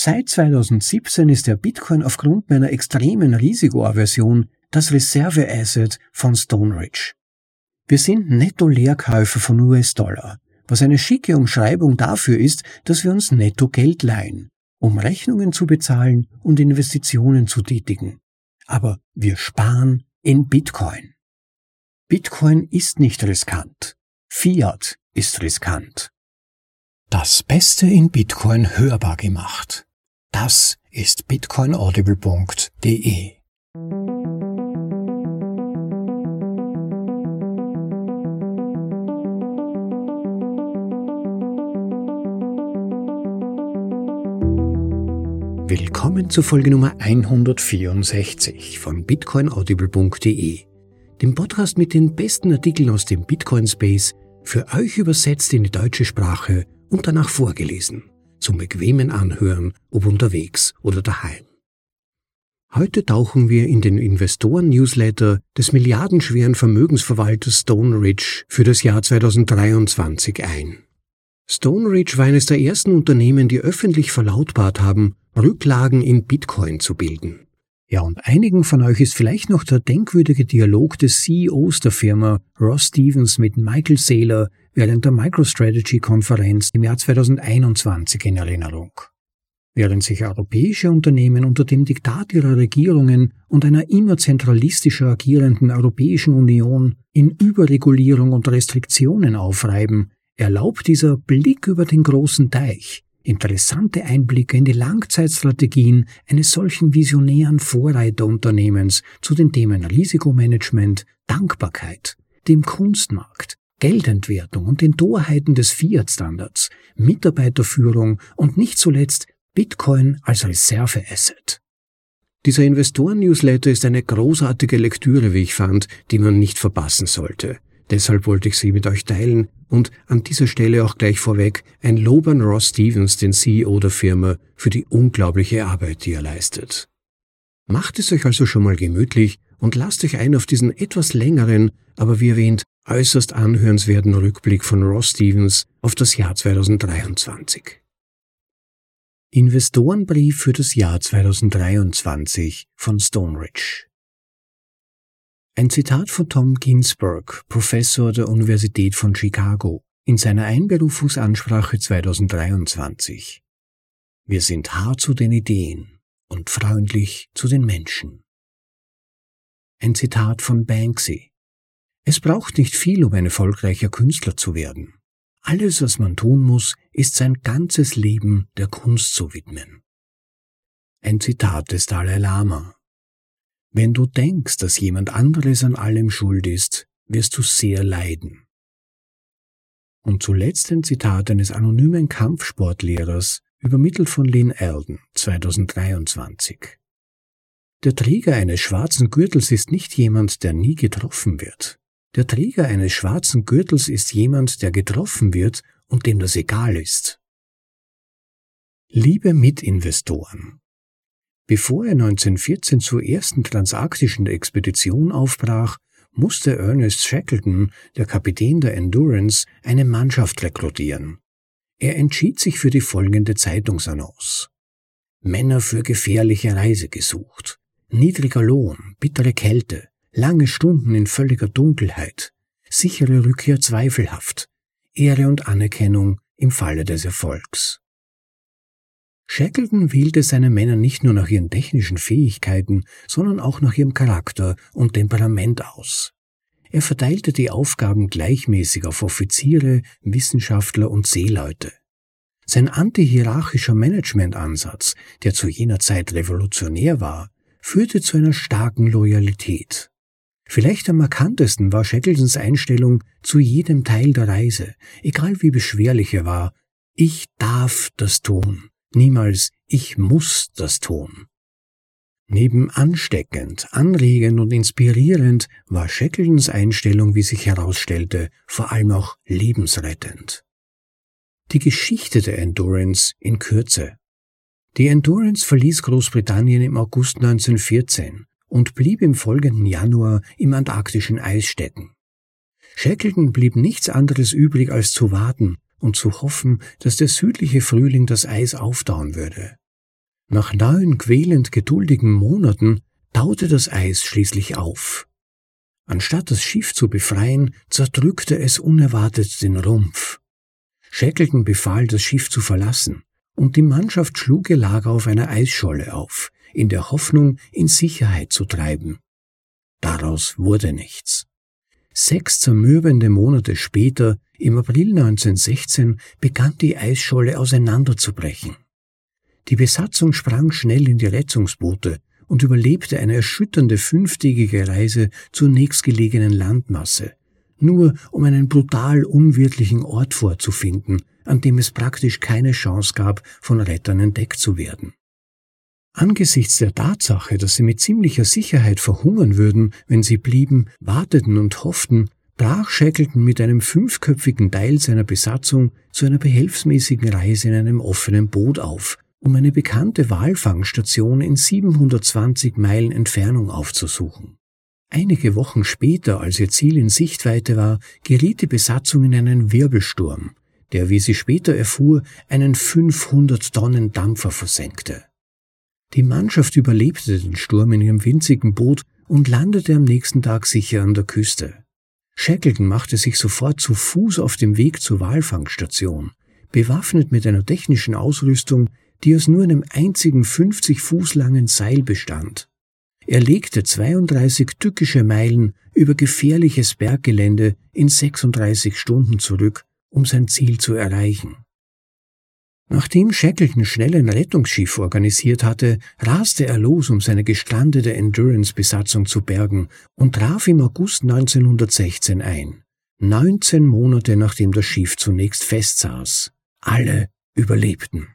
Seit 2017 ist der Bitcoin aufgrund meiner extremen Risikoaversion das Reserveasset von Stone Ridge. Wir sind Netto-Leerkäufer von US-Dollar, was eine schicke Umschreibung dafür ist, dass wir uns netto Geld leihen, um Rechnungen zu bezahlen und Investitionen zu tätigen. Aber wir sparen in Bitcoin. Bitcoin ist nicht riskant. Fiat ist riskant. Das Beste in Bitcoin hörbar gemacht. Das ist bitcoinaudible.de. Willkommen zur Folge Nummer 164 von bitcoinaudible.de, dem Podcast mit den besten Artikeln aus dem Bitcoin Space, für euch übersetzt in die deutsche Sprache und danach vorgelesen, zum bequemen Anhören, ob unterwegs oder daheim. Heute tauchen wir in den Investoren-Newsletter des milliardenschweren Vermögensverwalters Stone Ridge für das Jahr 2023 ein. Stone Ridge war eines der ersten Unternehmen, die öffentlich verlautbart haben, Rücklagen in Bitcoin zu bilden. Ja, und einigen von euch ist vielleicht noch der denkwürdige Dialog des CEOs der Firma, Ross Stevens, mit Michael Saylor während der MicroStrategy-Konferenz im Jahr 2021 in Erinnerung. Während sich europäische Unternehmen unter dem Diktat ihrer Regierungen und einer immer zentralistischer agierenden Europäischen Union in Überregulierung und Restriktionen aufreiben, erlaubt dieser Blick über den großen Teich interessante Einblicke in die Langzeitstrategien eines solchen visionären Vorreiterunternehmens zu den Themen Risikomanagement, Dankbarkeit, dem Kunstmarkt, Geldentwertung und den Torheiten des Fiat-Standards, Mitarbeiterführung und nicht zuletzt Bitcoin als Reserveasset. Dieser Investoren-Newsletter ist eine großartige Lektüre, wie ich fand, die man nicht verpassen sollte. Deshalb wollte ich sie mit euch teilen und an dieser Stelle auch gleich vorweg ein Lob an Ross Stevens, den CEO der Firma, für die unglaubliche Arbeit, die er leistet. Macht es euch also schon mal gemütlich und lasst euch ein auf diesen etwas längeren, aber wie erwähnt, äußerst anhörenswerten Rückblick von Ross Stevens auf das Jahr 2023. Investorenbrief für das Jahr 2023 von Stoneridge. Ein Zitat von Tom Ginsburg, Professor der Universität von Chicago, in seiner Einberufungsansprache 2023. Wir sind hart zu den Ideen und freundlich zu den Menschen. Ein Zitat von Banksy. Es braucht nicht viel, um ein erfolgreicher Künstler zu werden. Alles, was man tun muss, ist sein ganzes Leben der Kunst zu widmen. Ein Zitat des Dalai Lama, wenn du denkst, dass jemand anderes an allem schuld ist, wirst du sehr leiden. Und zuletzt ein Zitat eines anonymen Kampfsportlehrers, übermittelt von Lynn Alden, 2023. Der Träger eines schwarzen Gürtels ist nicht jemand, der nie getroffen wird. Der Träger eines schwarzen Gürtels ist jemand, der getroffen wird und dem das egal ist. Liebe Mitinvestoren, Bevor er 1914 zur ersten transarktischen Expedition aufbrach, musste Ernest Shackleton, der Kapitän der Endurance, eine Mannschaft rekrutieren. Er entschied sich für die folgende Zeitungsannonce. Männer für gefährliche Reise gesucht. Niedriger Lohn, bittere Kälte, lange Stunden in völliger Dunkelheit, sichere Rückkehr zweifelhaft, Ehre und Anerkennung im Falle des Erfolgs. Shackleton wählte seine Männer nicht nur nach ihren technischen Fähigkeiten, sondern auch nach ihrem Charakter und Temperament aus. Er verteilte die Aufgaben gleichmäßig auf Offiziere, Wissenschaftler und Seeleute. Sein antihierarchischer Managementansatz, der zu jener Zeit revolutionär war, führte zu einer starken Loyalität. Vielleicht am markantesten war Shackletons Einstellung zu jedem Teil der Reise, egal wie beschwerlich er war. Ich darf das tun. Niemals ich muss das tun. Neben ansteckend, anregend und inspirierend war Shackletons Einstellung, wie sich herausstellte, vor allem auch lebensrettend. Die Geschichte der Endurance in Kürze. Die Endurance verließ Großbritannien im August 1914 und blieb im folgenden Januar im antarktischen Eis stecken. Shackleton blieb nichts anderes übrig als zu warten und zu hoffen, dass der südliche Frühling das Eis auftauen würde. Nach neun quälend geduldigen Monaten taute das Eis schließlich auf. Anstatt das Schiff zu befreien, zerdrückte es unerwartet den Rumpf. Shackleton befahl, das Schiff zu verlassen, und die Mannschaft schlug ihr Lager auf einer Eisscholle auf, in der Hoffnung, in Sicherheit zu treiben. Daraus wurde nichts. Sechs zermürbende Monate später, im April 1916, begann die Eisscholle auseinanderzubrechen. Die Besatzung sprang schnell in die Rettungsboote und überlebte eine erschütternde fünftägige Reise zur nächstgelegenen Landmasse, nur um einen brutal unwirtlichen Ort vorzufinden, an dem es praktisch keine Chance gab, von Rettern entdeckt zu werden. Angesichts der Tatsache, dass sie mit ziemlicher Sicherheit verhungern würden, wenn sie blieben, warteten und hofften, brach Shackleton mit einem fünfköpfigen Teil seiner Besatzung zu einer behelfsmäßigen Reise in einem offenen Boot auf, um eine bekannte Walfangstation in 720 Meilen Entfernung aufzusuchen. Einige Wochen später, als ihr Ziel in Sichtweite war, geriet die Besatzung in einen Wirbelsturm, der, wie sie später erfuhr, einen 500 Tonnen Dampfer versenkte. Die Mannschaft überlebte den Sturm in ihrem winzigen Boot und landete am nächsten Tag sicher an der Küste. Shackleton machte sich sofort zu Fuß auf dem Weg zur Walfangstation, bewaffnet mit einer technischen Ausrüstung, die aus nur einem einzigen 50 Fuß langen Seil bestand. Er legte 32 tückische Meilen über gefährliches Berggelände in 36 Stunden zurück, um sein Ziel zu erreichen. Nachdem Shackleton schnell ein Rettungsschiff organisiert hatte, raste er los, um seine gestrandete Endurance-Besatzung zu bergen und traf im August 1916 ein. 19 Monate nachdem das Schiff zunächst festsaß. Alle überlebten.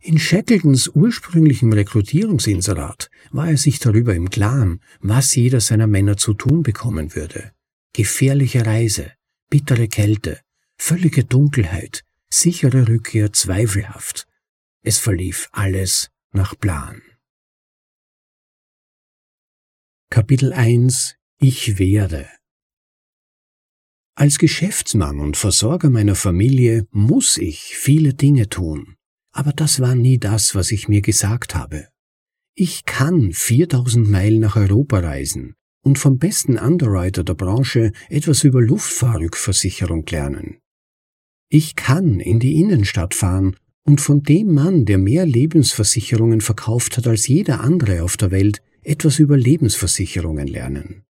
In Shackletons ursprünglichem Rekrutierungsinserat war er sich darüber im Klaren, was jeder seiner Männer zu tun bekommen würde. Gefährliche Reise, bittere Kälte, völlige Dunkelheit, sichere Rückkehr zweifelhaft. Es verlief alles nach Plan. Kapitel 1 Ich werde Als Geschäftsmann und Versorger meiner Familie muss ich viele Dinge tun. Aber das war nie das, was ich mir gesagt habe. Ich kann 4000 Meilen nach Europa reisen und vom besten Underwriter der Branche etwas über Luftfahrrückversicherung lernen. Ich kann in die Innenstadt fahren und von dem Mann, der mehr Lebensversicherungen verkauft hat als jeder andere auf der Welt, etwas über Lebensversicherungen lernen.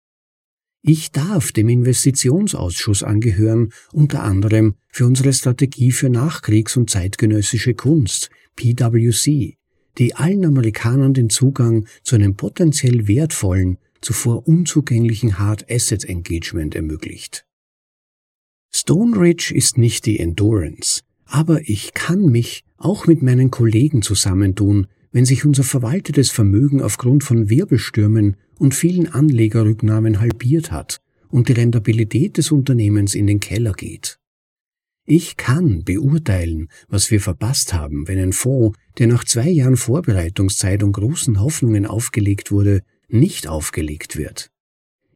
Ich darf dem Investitionsausschuss angehören, unter anderem für unsere Strategie für Nachkriegs- und zeitgenössische Kunst, PwC, die allen Amerikanern den Zugang zu einem potenziell wertvollen, zuvor unzugänglichen Hard Asset Engagement ermöglicht. Stone Ridge ist nicht die Endurance, aber ich kann mich auch mit meinen Kollegen zusammentun, wenn sich unser verwaltetes Vermögen aufgrund von Wirbelstürmen und vielen Anlegerrücknahmen halbiert hat und die Rentabilität des Unternehmens in den Keller geht. Ich kann beurteilen, was wir verpasst haben, wenn ein Fonds, der nach zwei Jahren Vorbereitungszeit und großen Hoffnungen aufgelegt wurde, nicht aufgelegt wird.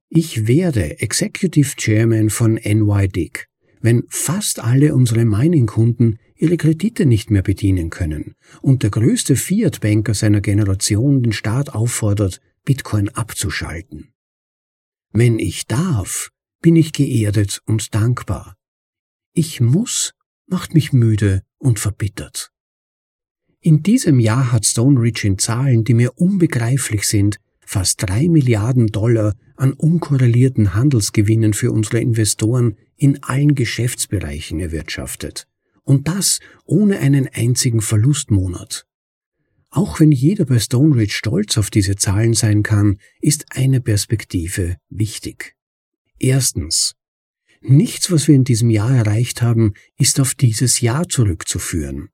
Ich werde Executive Chairman von NYDIG, wenn fast alle unsere Mining-Kunden ihre Kredite nicht mehr bedienen können und der größte Fiat-Banker seiner Generation den Staat auffordert, Bitcoin abzuschalten. Wenn ich darf, bin ich geerdet und dankbar. Ich muss macht mich müde und verbittert. In diesem Jahr hat Stone Ridge in Zahlen, die mir unbegreiflich sind, fast drei Milliarden Dollar an unkorrelierten Handelsgewinnen für unsere Investoren in allen Geschäftsbereichen erwirtschaftet. Und das ohne einen einzigen Verlustmonat. Auch wenn jeder bei Stone Ridge stolz auf diese Zahlen sein kann, ist eine Perspektive wichtig. Erstens. Nichts, was wir in diesem Jahr erreicht haben, ist auf dieses Jahr zurückzuführen.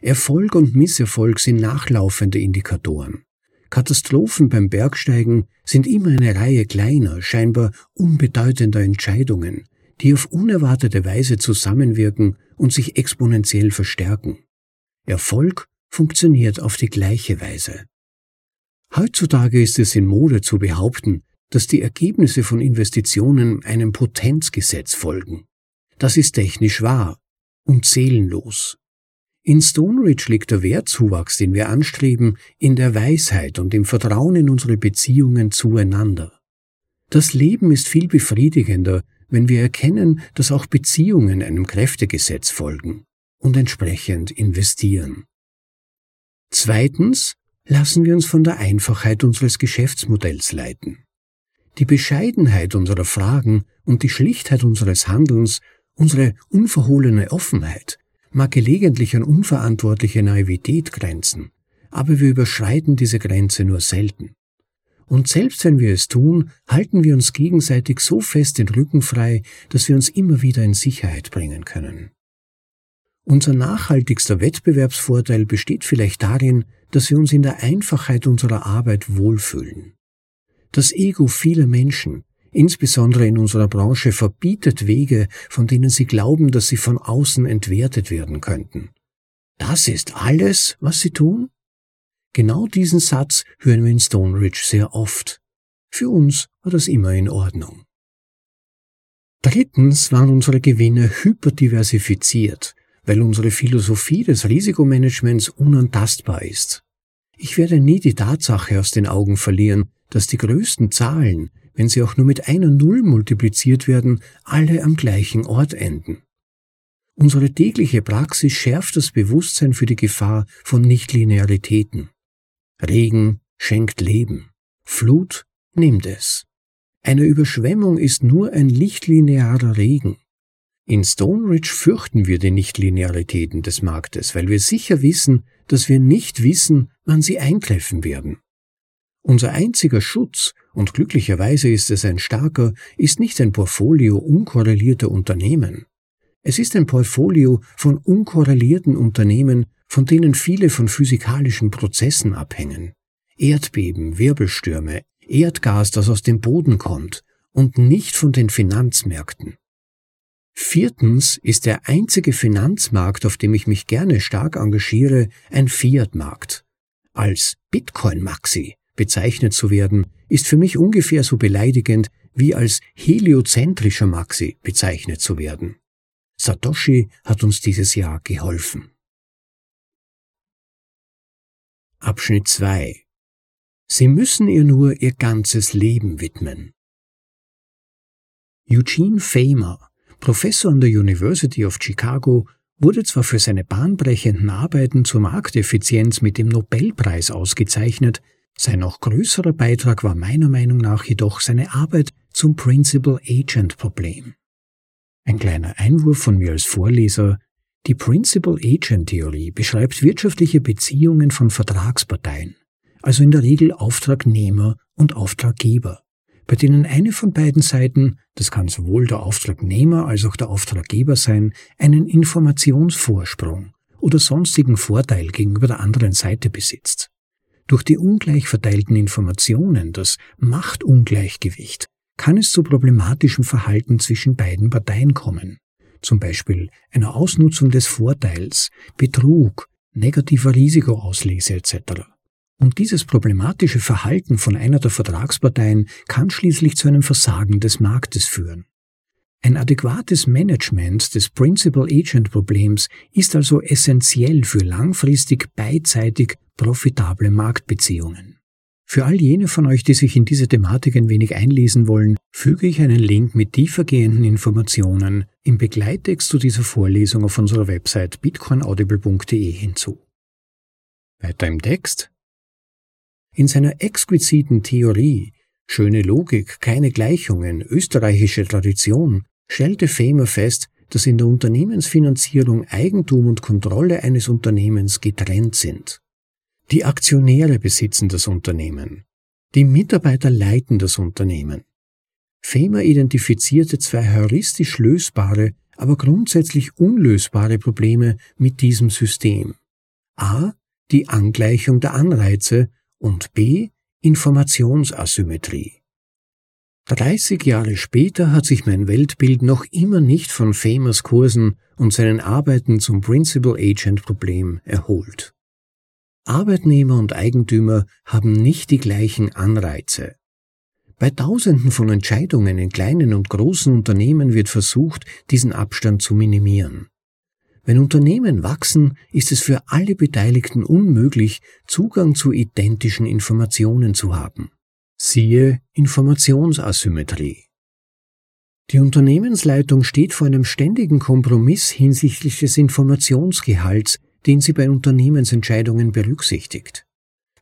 Erfolg und Misserfolg sind nachlaufende Indikatoren. Katastrophen beim Bergsteigen sind immer eine Reihe kleiner, scheinbar unbedeutender Entscheidungen, die auf unerwartete Weise zusammenwirken und sich exponentiell verstärken. Erfolg funktioniert auf die gleiche Weise. Heutzutage ist es in Mode zu behaupten, dass die Ergebnisse von Investitionen einem Potenzgesetz folgen. Das ist technisch wahr und seelenlos. In Stone Ridge liegt der Wertzuwachs, den wir anstreben, in der Weisheit und im Vertrauen in unsere Beziehungen zueinander. Das Leben ist viel befriedigender, wenn wir erkennen, dass auch Beziehungen einem Kräftegesetz folgen und entsprechend investieren. Zweitens lassen wir uns von der Einfachheit unseres Geschäftsmodells leiten. Die Bescheidenheit unserer Fragen und die Schlichtheit unseres Handelns, unsere unverhohlene Offenheit, mag gelegentlich an unverantwortliche Naivität grenzen, aber wir überschreiten diese Grenze nur selten. Und selbst wenn wir es tun, halten wir uns gegenseitig so fest den Rücken frei, dass wir uns immer wieder in Sicherheit bringen können. Unser nachhaltigster Wettbewerbsvorteil besteht vielleicht darin, dass wir uns in der Einfachheit unserer Arbeit wohlfühlen. Das Ego vieler Menschen, insbesondere in unserer Branche, verbietet Wege, von denen sie glauben, dass sie von außen entwertet werden könnten. Das ist alles, was sie tun? Genau diesen Satz hören wir in Stone Ridge sehr oft. Für uns war das immer in Ordnung. Drittens waren unsere Gewinne hyperdiversifiziert, weil unsere Philosophie des Risikomanagements unantastbar ist. Ich werde nie die Tatsache aus den Augen verlieren, dass die größten Zahlen, wenn sie auch nur mit einer Null multipliziert werden, alle am gleichen Ort enden. Unsere tägliche Praxis schärft das Bewusstsein für die Gefahr von Nichtlinearitäten. Regen schenkt Leben, Flut nimmt es. Eine Überschwemmung ist nur ein lichtlinearer Regen. In Stone Ridge fürchten wir die Nichtlinearitäten des Marktes, weil wir sicher wissen, dass wir nicht wissen, wann sie eintreffen werden. Unser einziger Schutz, und glücklicherweise ist es ein starker, ist nicht ein Portfolio unkorrelierter Unternehmen. Es ist ein Portfolio von unkorrelierten Unternehmen, von denen viele von physikalischen Prozessen abhängen. Erdbeben, Wirbelstürme, Erdgas, das aus dem Boden kommt, und nicht von den Finanzmärkten. Viertens ist der einzige Finanzmarkt, auf dem ich mich gerne stark engagiere, ein Fiat-Markt. Als Bitcoin-Maxi bezeichnet zu werden, ist für mich ungefähr so beleidigend, wie als heliozentrischer Maxi bezeichnet zu werden. Satoshi hat uns dieses Jahr geholfen. Abschnitt 2 Sie müssen ihr nur ihr ganzes Leben widmen. Eugene Famer, Professor an der University of Chicago, wurde zwar für seine bahnbrechenden Arbeiten zur Markteffizienz mit dem Nobelpreis ausgezeichnet, sein noch größerer Beitrag war meiner Meinung nach jedoch seine Arbeit zum Principal Agent Problem. Ein kleiner Einwurf von mir als Vorleser. Die Principal Agent Theorie beschreibt wirtschaftliche Beziehungen von Vertragsparteien, also in der Regel Auftragnehmer und Auftraggeber, bei denen eine von beiden Seiten, das kann sowohl der Auftragnehmer als auch der Auftraggeber sein, einen Informationsvorsprung oder sonstigen Vorteil gegenüber der anderen Seite besitzt. Durch die ungleich verteilten Informationen, das Machtungleichgewicht, kann es zu problematischem Verhalten zwischen beiden Parteien kommen, zum Beispiel einer Ausnutzung des Vorteils, Betrug, negativer Risikoauslese etc. Und dieses problematische Verhalten von einer der Vertragsparteien kann schließlich zu einem Versagen des Marktes führen. Ein adäquates Management des Principal-Agent-Problems ist also essentiell für langfristig beidseitig profitable Marktbeziehungen. Für all jene von euch, die sich in diese Thematik ein wenig einlesen wollen, füge ich einen Link mit tiefergehenden Informationen im Begleittext zu dieser Vorlesung auf unserer Website bitcoinaudible.de hinzu. Weiter im Text. In seiner exquisiten Theorie Schöne Logik, keine Gleichungen, österreichische Tradition, stellte Famer fest, dass in der Unternehmensfinanzierung Eigentum und Kontrolle eines Unternehmens getrennt sind. Die Aktionäre besitzen das Unternehmen. Die Mitarbeiter leiten das Unternehmen. Famer identifizierte zwei heuristisch lösbare, aber grundsätzlich unlösbare Probleme mit diesem System. A. Die Angleichung der Anreize und B. Informationsasymmetrie. 30 Jahre später hat sich mein Weltbild noch immer nicht von Famers Kursen und seinen Arbeiten zum Principal Agent Problem erholt. Arbeitnehmer und Eigentümer haben nicht die gleichen Anreize. Bei Tausenden von Entscheidungen in kleinen und großen Unternehmen wird versucht, diesen Abstand zu minimieren. Wenn Unternehmen wachsen, ist es für alle Beteiligten unmöglich, Zugang zu identischen Informationen zu haben. Siehe Informationsasymmetrie. Die Unternehmensleitung steht vor einem ständigen Kompromiss hinsichtlich des Informationsgehalts, den sie bei Unternehmensentscheidungen berücksichtigt.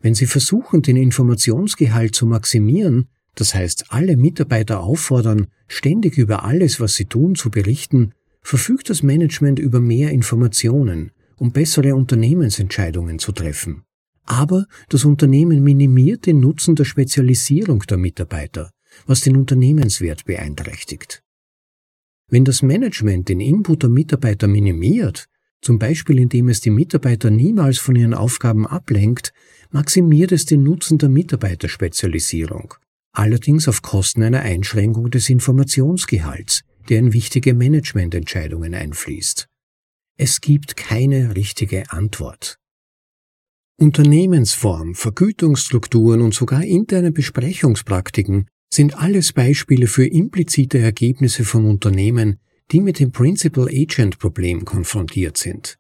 Wenn Sie versuchen, den Informationsgehalt zu maximieren, das heißt alle Mitarbeiter auffordern, ständig über alles, was sie tun, zu berichten, verfügt das Management über mehr Informationen, um bessere Unternehmensentscheidungen zu treffen. Aber das Unternehmen minimiert den Nutzen der Spezialisierung der Mitarbeiter, was den Unternehmenswert beeinträchtigt. Wenn das Management den Input der Mitarbeiter minimiert, zum Beispiel indem es die Mitarbeiter niemals von ihren Aufgaben ablenkt, maximiert es den Nutzen der Mitarbeiterspezialisierung, allerdings auf Kosten einer Einschränkung des Informationsgehalts, der in wichtige Managemententscheidungen einfließt. Es gibt keine richtige Antwort. Unternehmensform, Vergütungsstrukturen und sogar interne Besprechungspraktiken sind alles Beispiele für implizite Ergebnisse von Unternehmen, die mit dem Principal-Agent-Problem konfrontiert sind.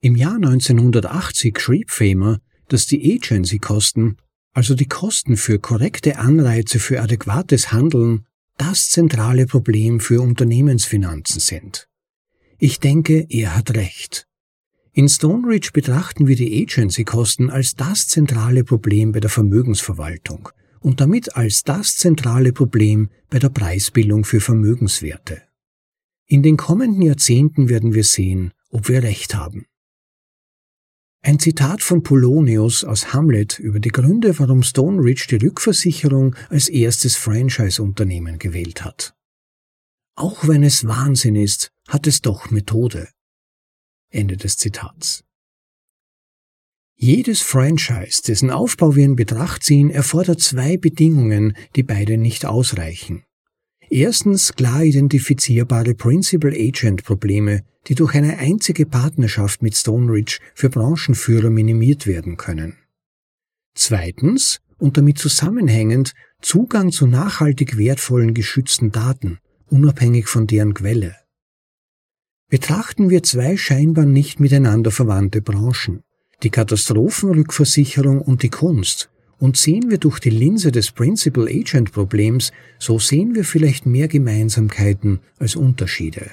Im Jahr 1980 schrieb Famer, dass die Agency-Kosten, also die Kosten für korrekte Anreize für adäquates Handeln, das zentrale Problem für Unternehmensfinanzen sind. Ich denke, er hat recht. In Stoneridge betrachten wir die Agency-Kosten als das zentrale Problem bei der Vermögensverwaltung und damit als das zentrale Problem bei der Preisbildung für Vermögenswerte. In den kommenden Jahrzehnten werden wir sehen, ob wir recht haben. Ein Zitat von Polonius aus Hamlet über die Gründe, warum Stone Ridge die Rückversicherung als erstes Franchise-Unternehmen gewählt hat. Auch wenn es Wahnsinn ist, hat es doch Methode. Ende des Zitats. Jedes Franchise, dessen Aufbau wir in Betracht ziehen, erfordert zwei Bedingungen, die beide nicht ausreichen. Erstens klar identifizierbare Principal-Agent-Probleme, die durch eine einzige Partnerschaft mit Stoneridge für Branchenführer minimiert werden können. Zweitens, und damit zusammenhängend, Zugang zu nachhaltig wertvollen geschützten Daten, unabhängig von deren Quelle. Betrachten wir zwei scheinbar nicht miteinander verwandte Branchen, die Katastrophenrückversicherung und die Kunst, und sehen wir durch die Linse des Principal-Agent-Problems, so sehen wir vielleicht mehr Gemeinsamkeiten als Unterschiede.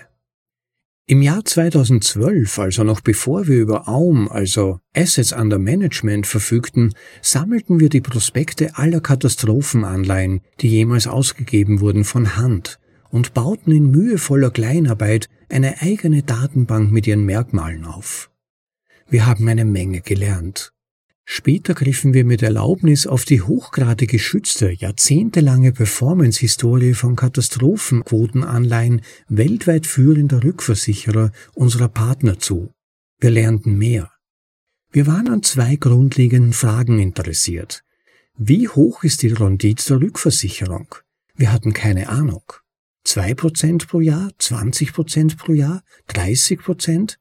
Im Jahr 2012, also noch bevor wir über AUM, also Assets Under Management, verfügten, sammelten wir die Prospekte aller Katastrophenanleihen, die jemals ausgegeben wurden, von Hand und bauten in mühevoller Kleinarbeit eine eigene Datenbank mit ihren Merkmalen auf. Wir haben eine Menge gelernt. Später griffen wir mit Erlaubnis auf die hochgradig geschützte, jahrzehntelange Performance-Historie von Katastrophenquotenanleihen weltweit führender Rückversicherer unserer Partner zu. Wir lernten mehr. Wir waren an zwei grundlegenden Fragen interessiert. Wie hoch ist die Rendite der Rückversicherung? Wir hatten keine Ahnung. Zwei Prozent pro Jahr? zwanzig Prozent pro Jahr? dreißig Prozent?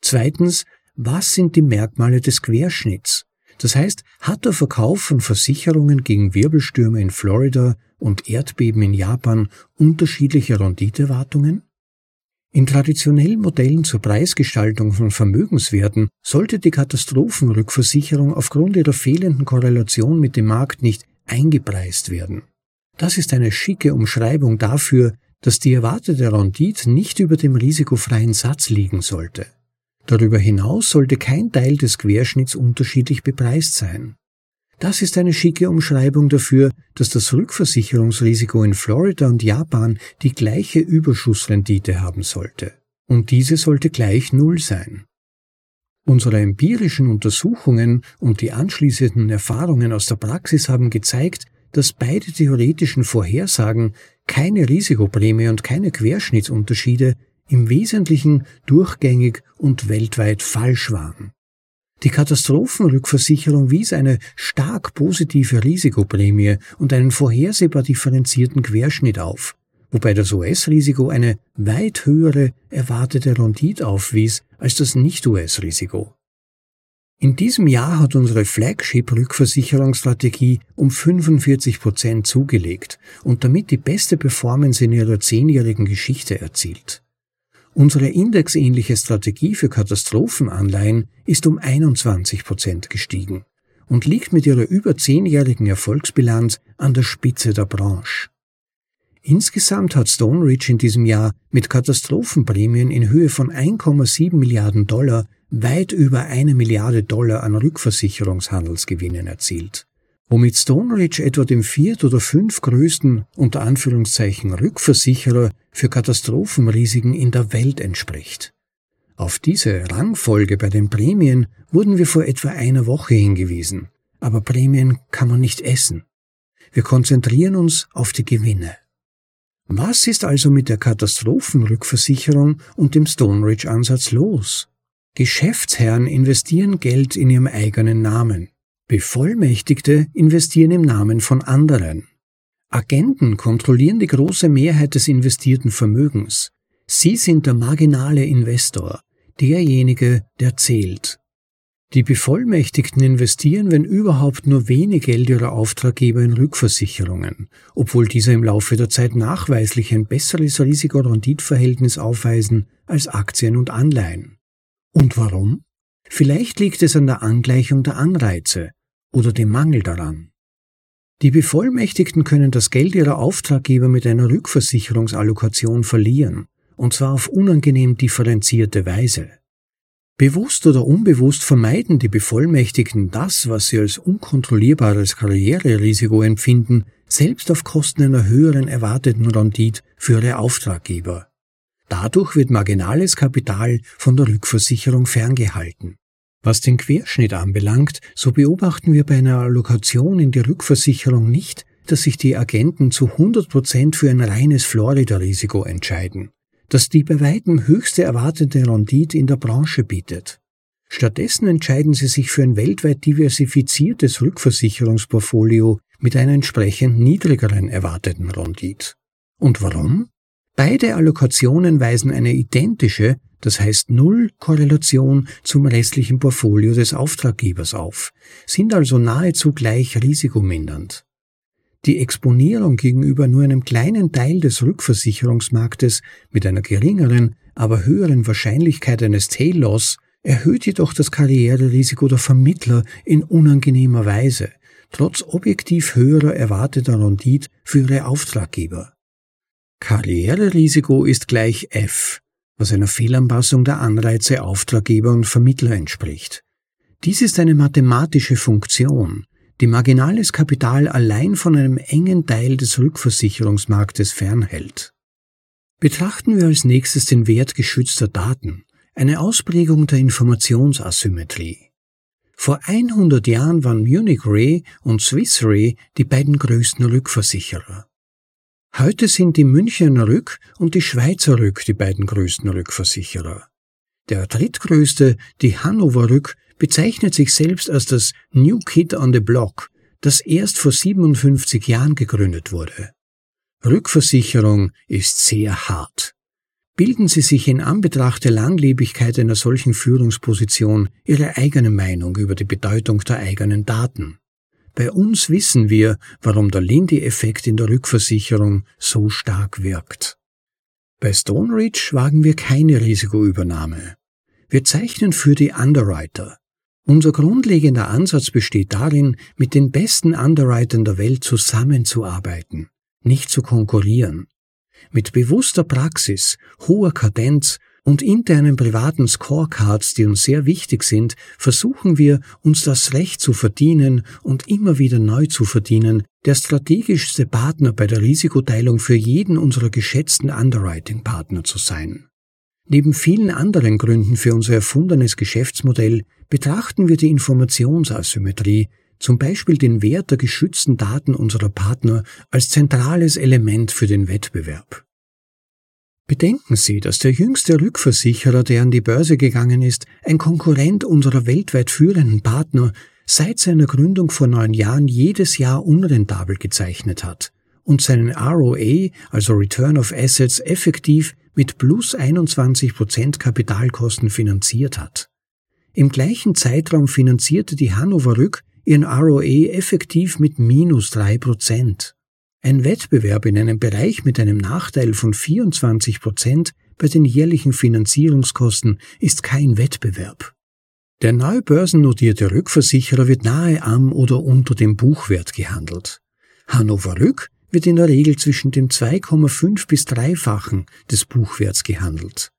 Zweitens, was sind die Merkmale des Querschnitts? Das heißt, hat der Verkauf von Versicherungen gegen Wirbelstürme in Florida und Erdbeben in Japan unterschiedliche Renditewartungen? In traditionellen Modellen zur Preisgestaltung von Vermögenswerten sollte die Katastrophenrückversicherung aufgrund ihrer fehlenden Korrelation mit dem Markt nicht eingepreist werden. Das ist eine schicke Umschreibung dafür, dass die erwartete Rendite nicht über dem risikofreien Satz liegen sollte. Darüber hinaus sollte kein Teil des Querschnitts unterschiedlich bepreist sein. Das ist eine schicke Umschreibung dafür, dass das Rückversicherungsrisiko in Florida und Japan die gleiche Überschussrendite haben sollte. Und diese sollte gleich Null sein. Unsere empirischen Untersuchungen und die anschließenden Erfahrungen aus der Praxis haben gezeigt, dass beide theoretischen Vorhersagen keine Risikoprämie und keine Querschnittsunterschiede im Wesentlichen durchgängig und weltweit falsch waren. Die Katastrophenrückversicherung wies eine stark positive Risikoprämie und einen vorhersehbar differenzierten Querschnitt auf, wobei das US-Risiko eine weit höhere erwartete Rendite aufwies als das Nicht-US-Risiko. In diesem Jahr hat unsere Flagship-Rückversicherungsstrategie um 45 Prozent zugelegt und damit die beste Performance in ihrer zehnjährigen Geschichte erzielt. Unsere indexähnliche Strategie für Katastrophenanleihen ist um 21 Prozent gestiegen und liegt mit ihrer über zehnjährigen Erfolgsbilanz an der Spitze der Branche. Insgesamt hat Stone Ridge in diesem Jahr mit Katastrophenprämien in Höhe von 1,7 Milliarden Dollar weit über eine Milliarde Dollar an Rückversicherungshandelsgewinnen erzielt womit Stoneridge etwa dem viert- oder fünfgrößten unter Anführungszeichen Rückversicherer für Katastrophenrisiken in der Welt entspricht. Auf diese Rangfolge bei den Prämien wurden wir vor etwa einer Woche hingewiesen, aber Prämien kann man nicht essen. Wir konzentrieren uns auf die Gewinne. Was ist also mit der Katastrophenrückversicherung und dem Stoneridge-Ansatz los? Geschäftsherren investieren Geld in ihrem eigenen Namen. Bevollmächtigte investieren im Namen von anderen. Agenten kontrollieren die große Mehrheit des investierten Vermögens. Sie sind der marginale Investor, derjenige, der zählt. Die Bevollmächtigten investieren, wenn überhaupt, nur wenig Geld ihrer Auftraggeber in Rückversicherungen, obwohl diese im Laufe der Zeit nachweislich ein besseres Risiko-Renditverhältnis aufweisen als Aktien und Anleihen. Und warum? Vielleicht liegt es an der Angleichung der Anreize, oder dem Mangel daran. Die Bevollmächtigten können das Geld ihrer Auftraggeber mit einer Rückversicherungsallokation verlieren, und zwar auf unangenehm differenzierte Weise. Bewusst oder unbewusst vermeiden die Bevollmächtigten das, was sie als unkontrollierbares Karriererisiko empfinden, selbst auf Kosten einer höheren erwarteten Rendite für ihre Auftraggeber. Dadurch wird marginales Kapital von der Rückversicherung ferngehalten. Was den Querschnitt anbelangt, so beobachten wir bei einer Allokation in die Rückversicherung nicht, dass sich die Agenten zu 100 Prozent für ein reines Florida-Risiko entscheiden, das die bei weitem höchste erwartete Rendite in der Branche bietet. Stattdessen entscheiden sie sich für ein weltweit diversifiziertes Rückversicherungsportfolio mit einer entsprechend niedrigeren erwarteten Rendite. Und warum? Beide Allokationen weisen eine identische, das heißt Null Korrelation zum restlichen Portfolio des Auftraggebers auf, sind also nahezu gleich risikomindernd. Die Exponierung gegenüber nur einem kleinen Teil des Rückversicherungsmarktes mit einer geringeren, aber höheren Wahrscheinlichkeit eines Tail Loss erhöht jedoch das Karriererisiko der Vermittler in unangenehmer Weise, trotz objektiv höherer erwarteter Rendite für ihre Auftraggeber. Karriererisiko ist gleich F, was einer Fehlanpassung der Anreize Auftraggeber und Vermittler entspricht. Dies ist eine mathematische Funktion, die marginales Kapital allein von einem engen Teil des Rückversicherungsmarktes fernhält. Betrachten wir als nächstes den Wert geschützter Daten, eine Ausprägung der Informationsasymmetrie. Vor 100 Jahren waren Munich Re und Swiss Re die beiden größten Rückversicherer. Heute sind die Münchener Rück und die Schweizer Rück die beiden größten Rückversicherer. Der drittgrößte, die Hannover Rück, bezeichnet sich selbst als das New Kid on the Block, das erst vor 57 Jahren gegründet wurde. Rückversicherung ist sehr hart. Bilden Sie sich in Anbetracht der Langlebigkeit einer solchen Führungsposition Ihre eigene Meinung über die Bedeutung der eigenen Daten. Bei uns wissen wir, warum der Lindy-Effekt in der Rückversicherung so stark wirkt. Bei Stone Ridge wagen wir keine Risikoübernahme. Wir zeichnen für die Underwriter. Unser grundlegender Ansatz besteht darin, mit den besten Underwritern der Welt zusammenzuarbeiten, nicht zu konkurrieren. Mit bewusster Praxis, hoher Kadenz und internen privaten Scorecards, die uns sehr wichtig sind, versuchen wir, uns das Recht zu verdienen und immer wieder neu zu verdienen, der strategischste Partner bei der Risikoteilung für jeden unserer geschätzten Underwriting-Partner zu sein. Neben vielen anderen Gründen für unser erfundenes Geschäftsmodell betrachten wir die Informationsasymmetrie, zum Beispiel den Wert der geschützten Daten unserer Partner, als zentrales Element für den Wettbewerb. Bedenken Sie, dass der jüngste Rückversicherer, der an die Börse gegangen ist, ein Konkurrent unserer weltweit führenden Partner, seit seiner Gründung vor neun Jahren jedes Jahr unrentabel gezeichnet hat und seinen ROA, also Return of Assets, effektiv mit plus 21 Prozent Kapitalkosten finanziert hat. Im gleichen Zeitraum finanzierte die Hannover Rück ihren ROA effektiv mit minus drei Prozent. Ein Wettbewerb in einem Bereich mit einem Nachteil von 24 Prozent bei den jährlichen Finanzierungskosten ist kein Wettbewerb. Der neu börsennotierte Rückversicherer wird nahe am oder unter dem Buchwert gehandelt. Hannover Rück wird in der Regel zwischen dem 2,5 bis 3-fachen des Buchwerts gehandelt.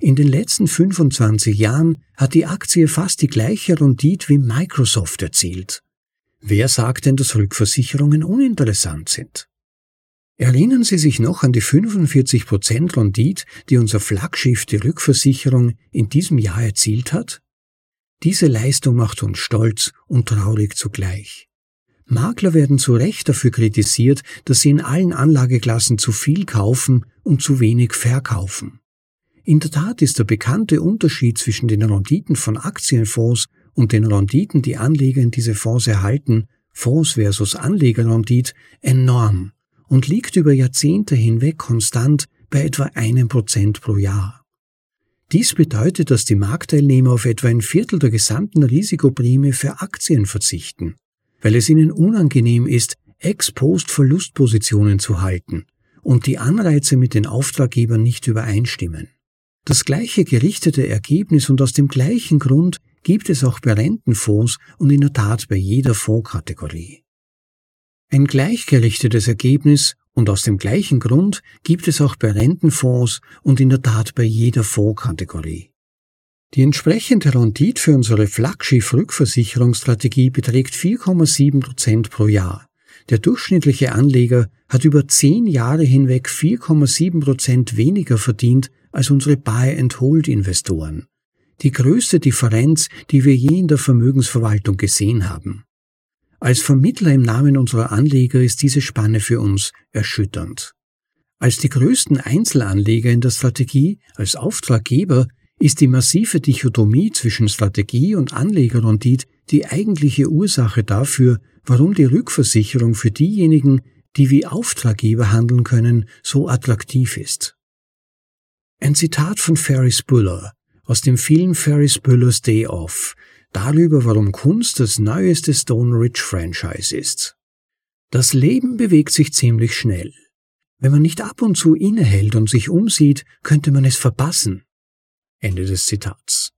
In den letzten 25 Jahren hat die Aktie fast die gleiche Rendite wie Microsoft erzielt. Wer sagt denn, dass Rückversicherungen uninteressant sind? Erinnern Sie sich noch an die 45% Rendite, die unser Flaggschiff, die Rückversicherung, in diesem Jahr erzielt hat? Diese Leistung macht uns stolz und traurig zugleich. Makler werden zu Recht dafür kritisiert, dass sie in allen Anlageklassen zu viel kaufen und zu wenig verkaufen. In der Tat ist der bekannte Unterschied zwischen den Renditen von Aktienfonds und den Renditen, die Anleger in diese Fonds erhalten, Fonds versus Anlegerrendite, enorm und liegt über Jahrzehnte hinweg konstant bei etwa einem Prozent pro Jahr. Dies bedeutet, dass die Marktteilnehmer auf etwa ein Viertel der gesamten Risikoprämie für Aktien verzichten, weil es ihnen unangenehm ist, Ex-Post-Verlustpositionen zu halten und die Anreize mit den Auftraggebern nicht übereinstimmen. Das gleiche gerichtete Ergebnis und aus dem gleichen Grund gibt es auch bei Rentenfonds und in der Tat bei jeder Fondskategorie. Ein gleichgerichtetes Ergebnis und aus dem gleichen Grund gibt es auch bei Rentenfonds und in der Tat bei jeder Fondskategorie. Die entsprechende Rendite für unsere Flaggschiff-Rückversicherungsstrategie beträgt 4,7 Prozent pro Jahr. Der durchschnittliche Anleger hat über zehn Jahre hinweg 4,7 Prozent weniger verdient als unsere Buy-and-Hold-Investoren. Die größte Differenz, die wir je in der Vermögensverwaltung gesehen haben. Als Vermittler im Namen unserer Anleger ist diese Spanne für uns erschütternd. Als die größten Einzelanleger in der Strategie, als Auftraggeber, ist die massive Dichotomie zwischen Strategie und Anlegerrendit die eigentliche Ursache dafür, warum die Rückversicherung für diejenigen, die wie Auftraggeber handeln können, so attraktiv ist. Ein Zitat von Ferris Bueller aus dem Film Ferris Bueller's Day Off darüber, warum Kunst das neueste Stone Ridge Franchise ist. Das Leben bewegt sich ziemlich schnell. Wenn man nicht ab und zu innehält und sich umsieht, könnte man es verpassen. Ende des Zitats.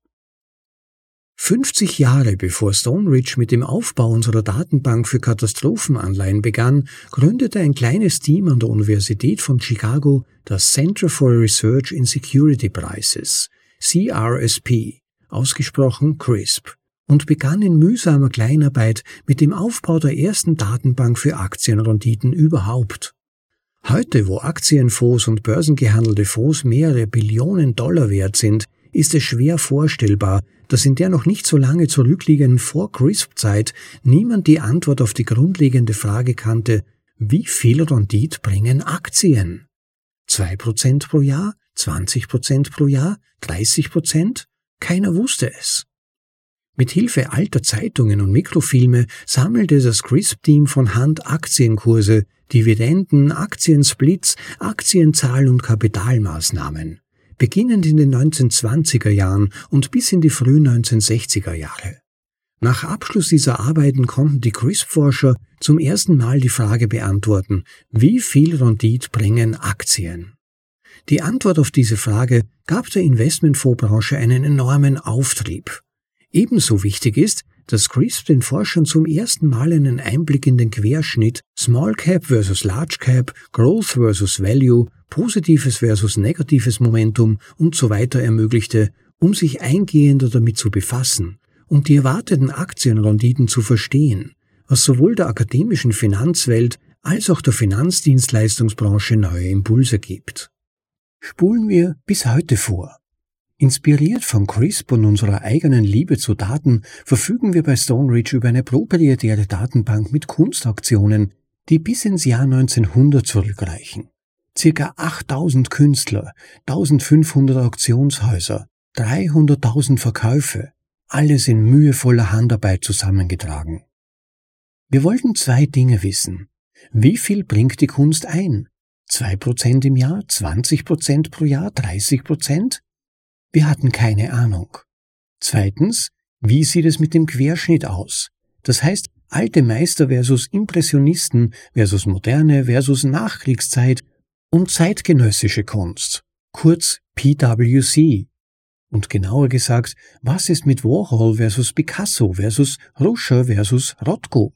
50 Jahre bevor Stone Ridge mit dem Aufbau unserer Datenbank für Katastrophenanleihen begann, gründete ein kleines Team an der Universität von Chicago das Center for Research in Security Prices, CRSP, ausgesprochen CRISP, und begann in mühsamer Kleinarbeit mit dem Aufbau der ersten Datenbank für Aktienrenditen überhaupt. Heute, wo Aktienfonds und börsengehandelte Fonds mehrere Billionen Dollar wert sind, ist es schwer vorstellbar, dass in der noch nicht so lange zurückliegenden Vor-Crisp-Zeit niemand die Antwort auf die grundlegende Frage kannte, wie viel Rendite bringen Aktien? Zwei Prozent pro Jahr? 20 Prozent pro Jahr? 30 Prozent? Keiner wusste es. Mit Hilfe alter Zeitungen und Mikrofilme sammelte das CRISP-Team von Hand Aktienkurse, Dividenden, Aktiensplits, Aktienzahl und Kapitalmaßnahmen beginnend in den 1920er Jahren und bis in die frühen 1960er Jahre. Nach Abschluss dieser Arbeiten konnten die CRISP-Forscher zum ersten Mal die Frage beantworten, wie viel Rendite bringen Aktien? Die Antwort auf diese Frage gab der Investmentfondsbranche einen enormen Auftrieb. Ebenso wichtig ist, dass CRISP den Forschern zum ersten Mal einen Einblick in den Querschnitt Small Cap versus Large Cap, Growth versus Value, positives versus negatives Momentum und so weiter ermöglichte, um sich eingehender damit zu befassen und die erwarteten Aktienrenditen zu verstehen, was sowohl der akademischen Finanzwelt als auch der Finanzdienstleistungsbranche neue Impulse gibt. Spulen wir bis heute vor. Inspiriert von CRISP und unserer eigenen Liebe zu Daten verfügen wir bei Stoneridge über eine proprietäre Datenbank mit Kunstaktionen, die bis ins Jahr 1900 zurückreichen. Circa 8000 Künstler, 1500 Auktionshäuser, 300.000 Verkäufe, alles in mühevoller Handarbeit zusammengetragen. Wir wollten zwei Dinge wissen. Wie viel bringt die Kunst ein? Zwei Prozent im Jahr, 20 Prozent pro Jahr, 30 Prozent? Wir hatten keine Ahnung. Zweitens, wie sieht es mit dem Querschnitt aus? Das heißt, alte Meister versus Impressionisten versus moderne versus Nachkriegszeit und zeitgenössische Kunst. kurz PWC. Und genauer gesagt, was ist mit Warhol versus Picasso versus Ruscher versus Rothko?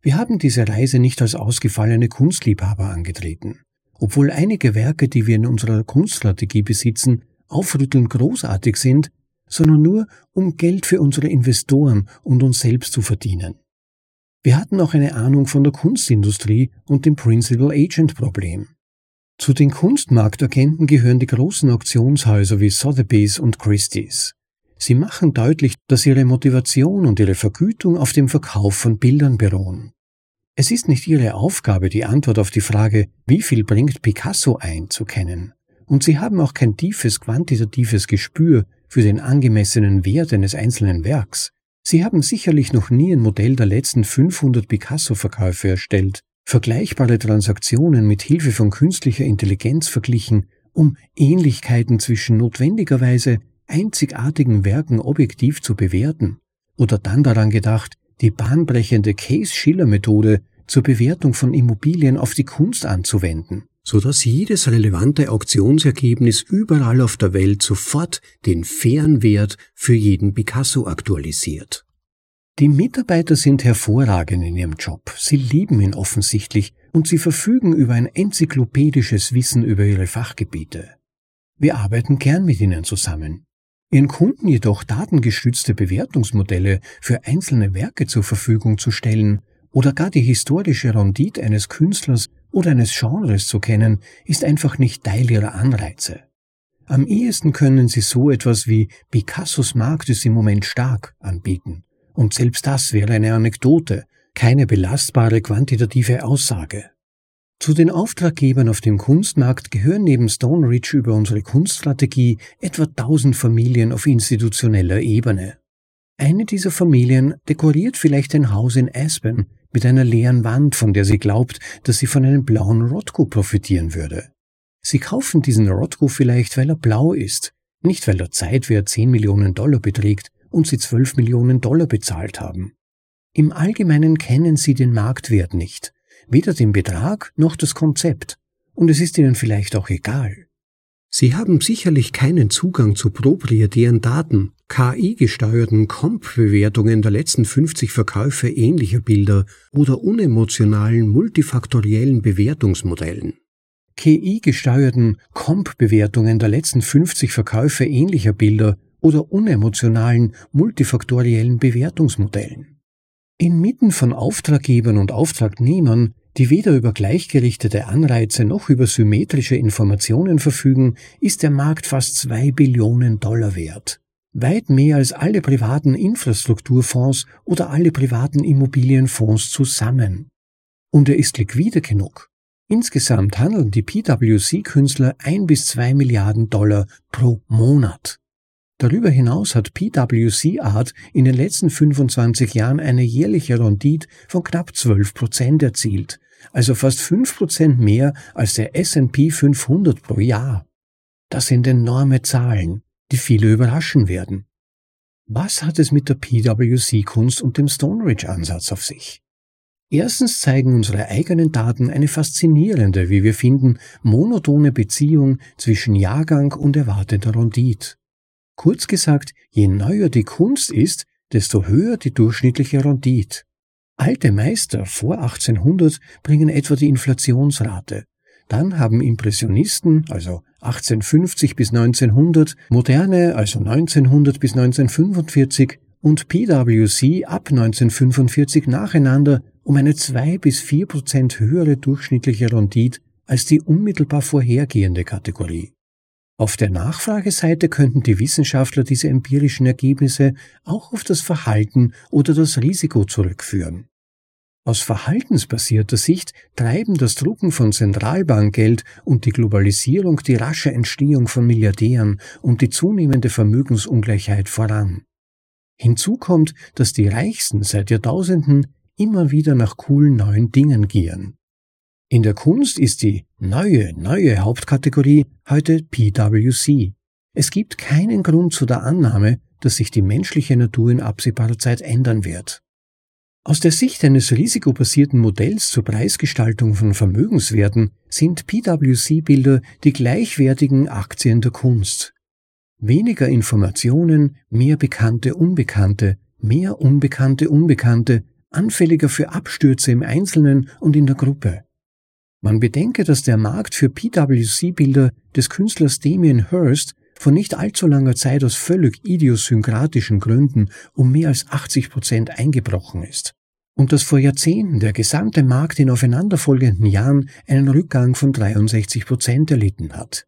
Wir haben diese Reise nicht als ausgefallene Kunstliebhaber angetreten. Obwohl einige Werke, die wir in unserer Kunststrategie besitzen, aufrüttelnd großartig sind, sondern nur, um Geld für unsere Investoren und uns selbst zu verdienen. Wir hatten auch eine Ahnung von der Kunstindustrie und dem Principal Agent Problem. Zu den Kunstmarktagenten gehören die großen Auktionshäuser wie Sotheby's und Christie's. Sie machen deutlich, dass ihre Motivation und ihre Vergütung auf dem Verkauf von Bildern beruhen. Es ist nicht ihre Aufgabe, die Antwort auf die Frage, wie viel bringt Picasso ein, zu kennen. Und sie haben auch kein tiefes quantitatives Gespür für den angemessenen Wert eines einzelnen Werks. Sie haben sicherlich noch nie ein Modell der letzten 500 Picasso-Verkäufe erstellt, vergleichbare Transaktionen mit Hilfe von künstlicher Intelligenz verglichen, um Ähnlichkeiten zwischen notwendigerweise einzigartigen Werken objektiv zu bewerten, oder dann daran gedacht, die bahnbrechende Case-Schiller-Methode zur Bewertung von Immobilien auf die Kunst anzuwenden, so dass jedes relevante Auktionsergebnis überall auf der Welt sofort den fairen Wert für jeden Picasso aktualisiert. Die Mitarbeiter sind hervorragend in ihrem Job, sie lieben ihn offensichtlich und sie verfügen über ein enzyklopädisches Wissen über ihre Fachgebiete. Wir arbeiten gern mit ihnen zusammen. Ihren Kunden jedoch datengestützte Bewertungsmodelle für einzelne Werke zur Verfügung zu stellen oder gar die historische Rendite eines Künstlers oder eines Genres zu kennen, ist einfach nicht Teil ihrer Anreize. Am ehesten können sie so etwas wie Picassos Markt ist im Moment stark anbieten. Und selbst das wäre eine Anekdote, keine belastbare quantitative Aussage. Zu den Auftraggebern auf dem Kunstmarkt gehören neben Stone Ridge über unsere Kunststrategie etwa 1000 Familien auf institutioneller Ebene. Eine dieser Familien dekoriert vielleicht ein Haus in Aspen mit einer leeren Wand, von der sie glaubt, dass sie von einem blauen Rothko profitieren würde. Sie kaufen diesen Rothko vielleicht, weil er blau ist, nicht weil der Zeitwert 10 Millionen Dollar beträgt und sie 12 Millionen Dollar bezahlt haben. Im Allgemeinen kennen sie den Marktwert nicht weder den Betrag noch das Konzept, und es ist ihnen vielleicht auch egal. Sie haben sicherlich keinen Zugang zu proprietären Daten, KI-gesteuerten Comp-Bewertungen der letzten 50 Verkäufe ähnlicher Bilder oder unemotionalen multifaktoriellen Bewertungsmodellen. KI-gesteuerten Comp-Bewertungen der letzten 50 Verkäufe ähnlicher Bilder oder unemotionalen multifaktoriellen Bewertungsmodellen. Inmitten von Auftraggebern und Auftragnehmern, die weder über gleichgerichtete Anreize noch über symmetrische Informationen verfügen, ist der Markt fast zwei Billionen Dollar wert. Weit mehr als alle privaten Infrastrukturfonds oder alle privaten Immobilienfonds zusammen. Und er ist liquide genug. Insgesamt handeln die PwC-Künstler ein bis zwei Milliarden Dollar pro Monat. Darüber hinaus hat PwC Art in den letzten 25 Jahren eine jährliche Rendite von knapp 12 Prozent erzielt, also fast 5 Prozent mehr als der S&P 500 pro Jahr. Das sind enorme Zahlen, die viele überraschen werden. Was hat es mit der PwC-Kunst und dem Stone Ridge-Ansatz auf sich? Erstens zeigen unsere eigenen Daten eine faszinierende, wie wir finden, monotone Beziehung zwischen Jahrgang und erwarteter Rendite. Kurz gesagt, je neuer die Kunst ist, desto höher die durchschnittliche Rendite. Alte Meister vor 1800 bringen etwa die Inflationsrate. Dann haben Impressionisten, also 1850 bis 1900, Moderne, also 1900 bis 1945 und PwC ab 1945 nacheinander um eine zwei bis vier Prozent höhere durchschnittliche Rendite als die unmittelbar vorhergehende Kategorie. Auf der Nachfrageseite könnten die Wissenschaftler diese empirischen Ergebnisse auch auf das Verhalten oder das Risiko zurückführen. Aus verhaltensbasierter Sicht treiben das Drucken von Zentralbankgeld und die Globalisierung die rasche Entstehung von Milliardären und die zunehmende Vermögensungleichheit voran. Hinzu kommt, dass die Reichsten seit Jahrtausenden immer wieder nach coolen neuen Dingen gieren. In der Kunst ist die neue, neue Hauptkategorie heute PwC. Es gibt keinen Grund zu der Annahme, dass sich die menschliche Natur in absehbarer Zeit ändern wird. Aus der Sicht eines risikobasierten Modells zur Preisgestaltung von Vermögenswerten sind PwC-Bilder die gleichwertigen Aktien der Kunst. Weniger Informationen, mehr bekannte Unbekannte, mehr unbekannte Unbekannte, anfälliger für Abstürze im Einzelnen und in der Gruppe. Man bedenke, dass der Markt für PwC-Bilder des Künstlers Damien Hirst vor nicht allzu langer Zeit aus völlig idiosynkratischen Gründen um mehr als 80 Prozent eingebrochen ist und dass vor Jahrzehnten der gesamte Markt in aufeinanderfolgenden Jahren einen Rückgang von 63 Prozent erlitten hat.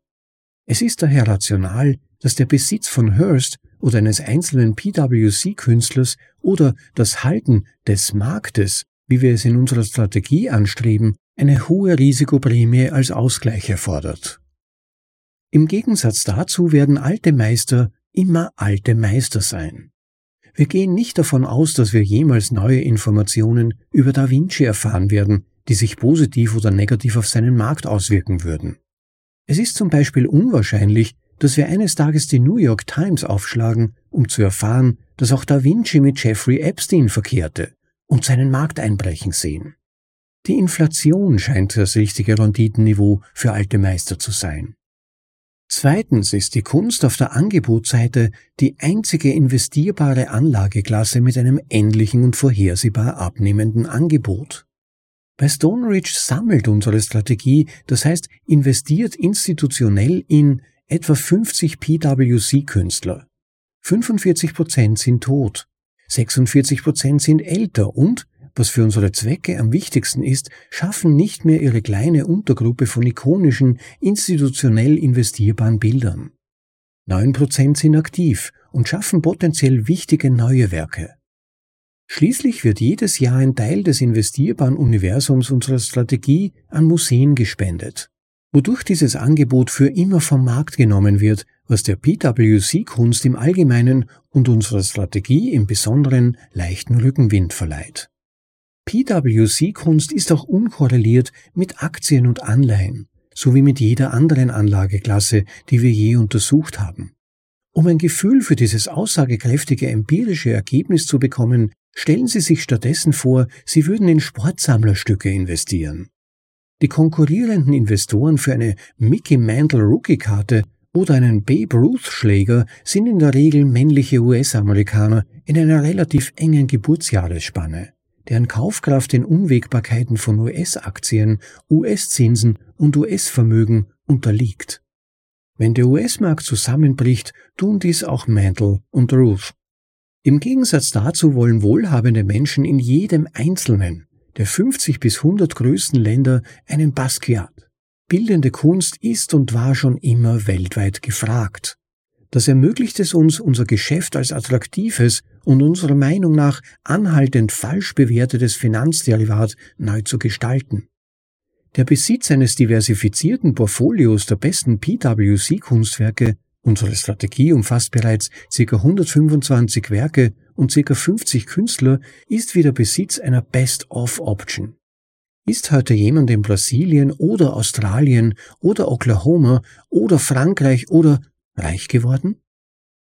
Es ist daher rational, dass der Besitz von Hearst oder eines einzelnen PwC-Künstlers oder das Halten des Marktes, wie wir es in unserer Strategie anstreben, eine hohe Risikoprämie als Ausgleich erfordert. Im Gegensatz dazu werden alte Meister immer alte Meister sein. Wir gehen nicht davon aus, dass wir jemals neue Informationen über Da Vinci erfahren werden, die sich positiv oder negativ auf seinen Markt auswirken würden. Es ist zum Beispiel unwahrscheinlich, dass wir eines Tages die New York Times aufschlagen, um zu erfahren, dass auch Da Vinci mit Jeffrey Epstein verkehrte und seinen Markt einbrechen sehen. Die Inflation scheint das richtige Renditenniveau für alte Meister zu sein. Zweitens ist die Kunst auf der Angebotsseite die einzige investierbare Anlageklasse mit einem endlichen und vorhersehbar abnehmenden Angebot. Bei Stoneridge sammelt unsere Strategie, das heißt investiert institutionell in etwa 50 PwC-Künstler. 45 Prozent sind tot, 46 Prozent sind älter und was für unsere Zwecke am wichtigsten ist, schaffen nicht mehr ihre kleine Untergruppe von ikonischen, institutionell investierbaren Bildern. Neun Prozent sind aktiv und schaffen potenziell wichtige neue Werke. Schließlich wird jedes Jahr ein Teil des investierbaren Universums unserer Strategie an Museen gespendet, wodurch dieses Angebot für immer vom Markt genommen wird, was der PwC-Kunst im Allgemeinen und unserer Strategie im Besonderen leichten Rückenwind verleiht. PwC-Kunst ist auch unkorreliert mit Aktien und Anleihen, sowie mit jeder anderen Anlageklasse, die wir je untersucht haben. Um ein Gefühl für dieses aussagekräftige empirische Ergebnis zu bekommen, stellen Sie sich stattdessen vor, Sie würden in Sportsammlerstücke investieren. Die konkurrierenden Investoren für eine Mickey Mantle Rookie-Karte oder einen Babe Ruth-Schläger sind in der Regel männliche US-Amerikaner in einer relativ engen Geburtsjahresspanne deren Kaufkraft den Unwägbarkeiten von US-Aktien, US-Zinsen und US-Vermögen unterliegt. Wenn der US-Markt zusammenbricht, tun dies auch Mantle und Ruth. Im Gegensatz dazu wollen wohlhabende Menschen in jedem einzelnen der 50 bis 100 größten Länder einen Basquiat. Bildende Kunst ist und war schon immer weltweit gefragt. Das ermöglicht es uns, unser Geschäft als attraktives und unserer Meinung nach anhaltend falsch bewertetes Finanzderivat neu zu gestalten. Der Besitz eines diversifizierten Portfolios der besten PwC-Kunstwerke, unsere Strategie umfasst bereits ca. 125 Werke und ca. 50 Künstler, ist wie der Besitz einer Best-of-Option. Ist heute jemand in Brasilien oder Australien oder Oklahoma oder Frankreich oder reich geworden?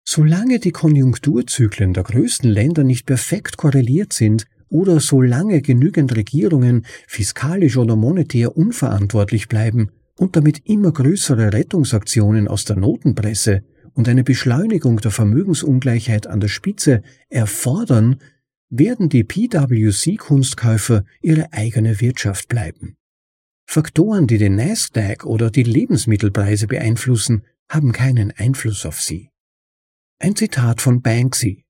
Solange die Konjunkturzyklen der größten Länder nicht perfekt korreliert sind oder solange genügend Regierungen fiskalisch oder monetär unverantwortlich bleiben und damit immer größere Rettungsaktionen aus der Notenpresse und eine Beschleunigung der Vermögensungleichheit an der Spitze erfordern, werden die PwC-Kunstkäufer ihre eigene Wirtschaft bleiben. Faktoren, die den Nasdaq oder die Lebensmittelpreise beeinflussen, haben keinen Einfluss auf sie. Ein Zitat von Banksy.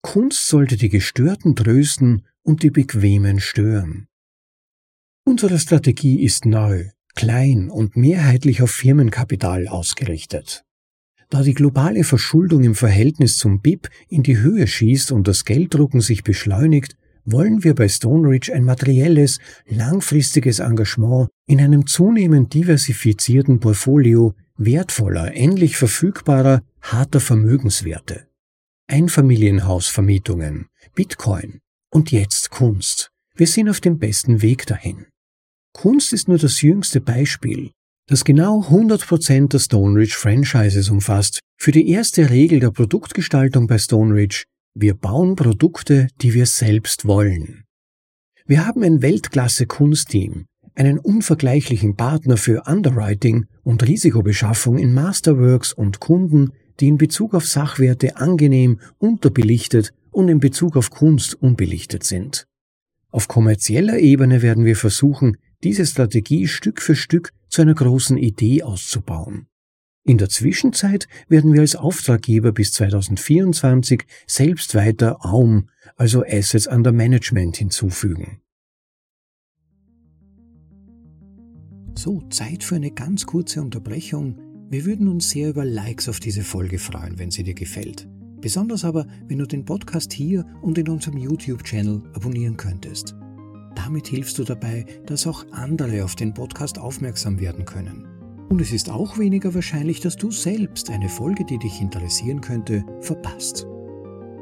Kunst sollte die Gestörten trösten und die Bequemen stören. Unsere Strategie ist neu, klein und mehrheitlich auf Firmenkapital ausgerichtet. Da die globale Verschuldung im Verhältnis zum BIP in die Höhe schießt und das Gelddrucken sich beschleunigt, wollen wir bei Stoneridge ein materielles, langfristiges Engagement in einem zunehmend diversifizierten Portfolio wertvoller, endlich verfügbarer, harter Vermögenswerte. Einfamilienhausvermietungen, Bitcoin und jetzt Kunst. Wir sind auf dem besten Weg dahin. Kunst ist nur das jüngste Beispiel, das genau 100% der Stoneridge Franchises umfasst. Für die erste Regel der Produktgestaltung bei Stoneridge, wir bauen Produkte, die wir selbst wollen. Wir haben ein Weltklasse-Kunstteam, einen unvergleichlichen Partner für Underwriting und Risikobeschaffung in Masterworks und Kunden, die in Bezug auf Sachwerte angenehm unterbelichtet und in Bezug auf Kunst unbelichtet sind. Auf kommerzieller Ebene werden wir versuchen, diese Strategie Stück für Stück zu einer großen Idee auszubauen. In der Zwischenzeit werden wir als Auftraggeber bis 2024 selbst weiter AUM, also Assets under Management, hinzufügen. So, Zeit für eine ganz kurze Unterbrechung. Wir würden uns sehr über Likes auf diese Folge freuen, wenn sie dir gefällt. Besonders aber, wenn du den Podcast hier und in unserem YouTube-Channel abonnieren könntest. Damit hilfst du dabei, dass auch andere auf den Podcast aufmerksam werden können. Und es ist auch weniger wahrscheinlich, dass du selbst eine Folge, die dich interessieren könnte, verpasst.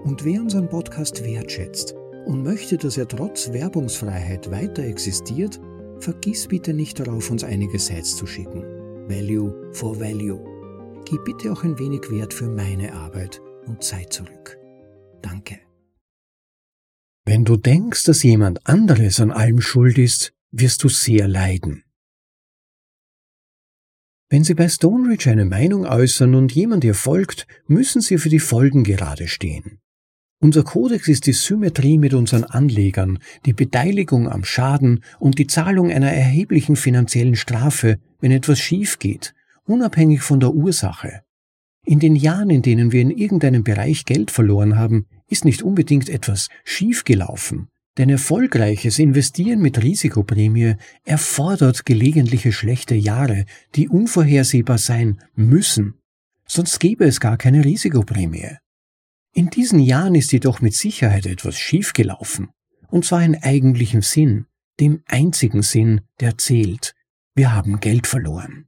Und wer unseren Podcast wertschätzt und möchte, dass er trotz Werbungsfreiheit weiter existiert, vergiss bitte nicht darauf, uns einige Sites zu schicken. Value for Value. Gib bitte auch ein wenig Wert für meine Arbeit und Zeit zurück. Danke. Wenn du denkst, dass jemand anderes an allem schuld ist, wirst du sehr leiden. Wenn Sie bei Stoneridge eine Meinung äußern und jemand ihr folgt, müssen Sie für die Folgen gerade stehen. Unser Kodex ist die Symmetrie mit unseren Anlegern, die Beteiligung am Schaden und die Zahlung einer erheblichen finanziellen Strafe, wenn etwas schief geht, unabhängig von der Ursache. In den Jahren, in denen wir in irgendeinem Bereich Geld verloren haben, ist nicht unbedingt etwas schiefgelaufen. Denn erfolgreiches Investieren mit Risikoprämie erfordert gelegentliche schlechte Jahre, die unvorhersehbar sein müssen. Sonst gäbe es gar keine Risikoprämie. In diesen Jahren ist jedoch mit Sicherheit etwas schiefgelaufen. Und zwar in eigentlichem Sinn, dem einzigen Sinn, der zählt. Wir haben Geld verloren.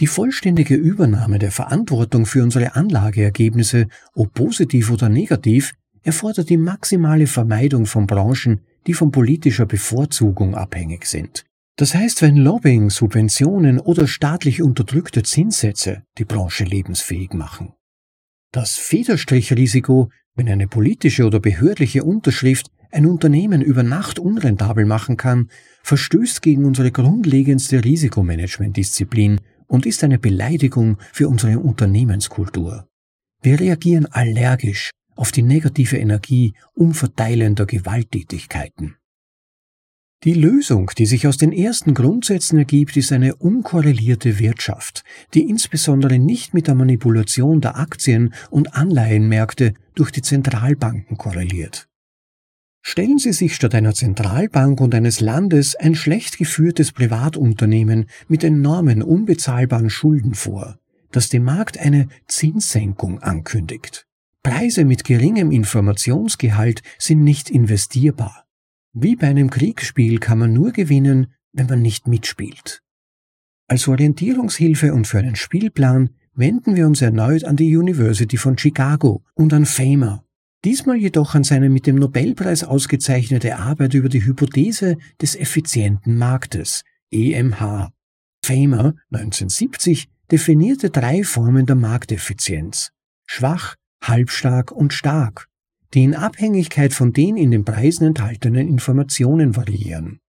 Die vollständige Übernahme der Verantwortung für unsere Anlageergebnisse, ob positiv oder negativ, erfordert die maximale Vermeidung von Branchen, die von politischer Bevorzugung abhängig sind. Das heißt, wenn Lobbying, Subventionen oder staatlich unterdrückte Zinssätze die Branche lebensfähig machen. Das Federstrichrisiko, wenn eine politische oder behördliche Unterschrift ein Unternehmen über Nacht unrentabel machen kann, verstößt gegen unsere grundlegendste Risikomanagementdisziplin und ist eine Beleidigung für unsere Unternehmenskultur. Wir reagieren allergisch auf die negative Energie umverteilender Gewalttätigkeiten. Die Lösung, die sich aus den ersten Grundsätzen ergibt, ist eine unkorrelierte Wirtschaft, die insbesondere nicht mit der Manipulation der Aktien- und Anleihenmärkte durch die Zentralbanken korreliert. Stellen Sie sich statt einer Zentralbank und eines Landes ein schlecht geführtes Privatunternehmen mit enormen unbezahlbaren Schulden vor, das dem Markt eine Zinssenkung ankündigt. Preise mit geringem Informationsgehalt sind nicht investierbar. Wie bei einem Kriegsspiel kann man nur gewinnen, wenn man nicht mitspielt. Als Orientierungshilfe und für einen Spielplan wenden wir uns erneut an die University von Chicago und an FAMA, Diesmal jedoch an seine mit dem Nobelpreis ausgezeichnete Arbeit über die Hypothese des effizienten Marktes, EMH. Famer 1970 definierte drei Formen der Markteffizienz. Schwach, halbstark und stark, die in Abhängigkeit von den in den Preisen enthaltenen Informationen variieren.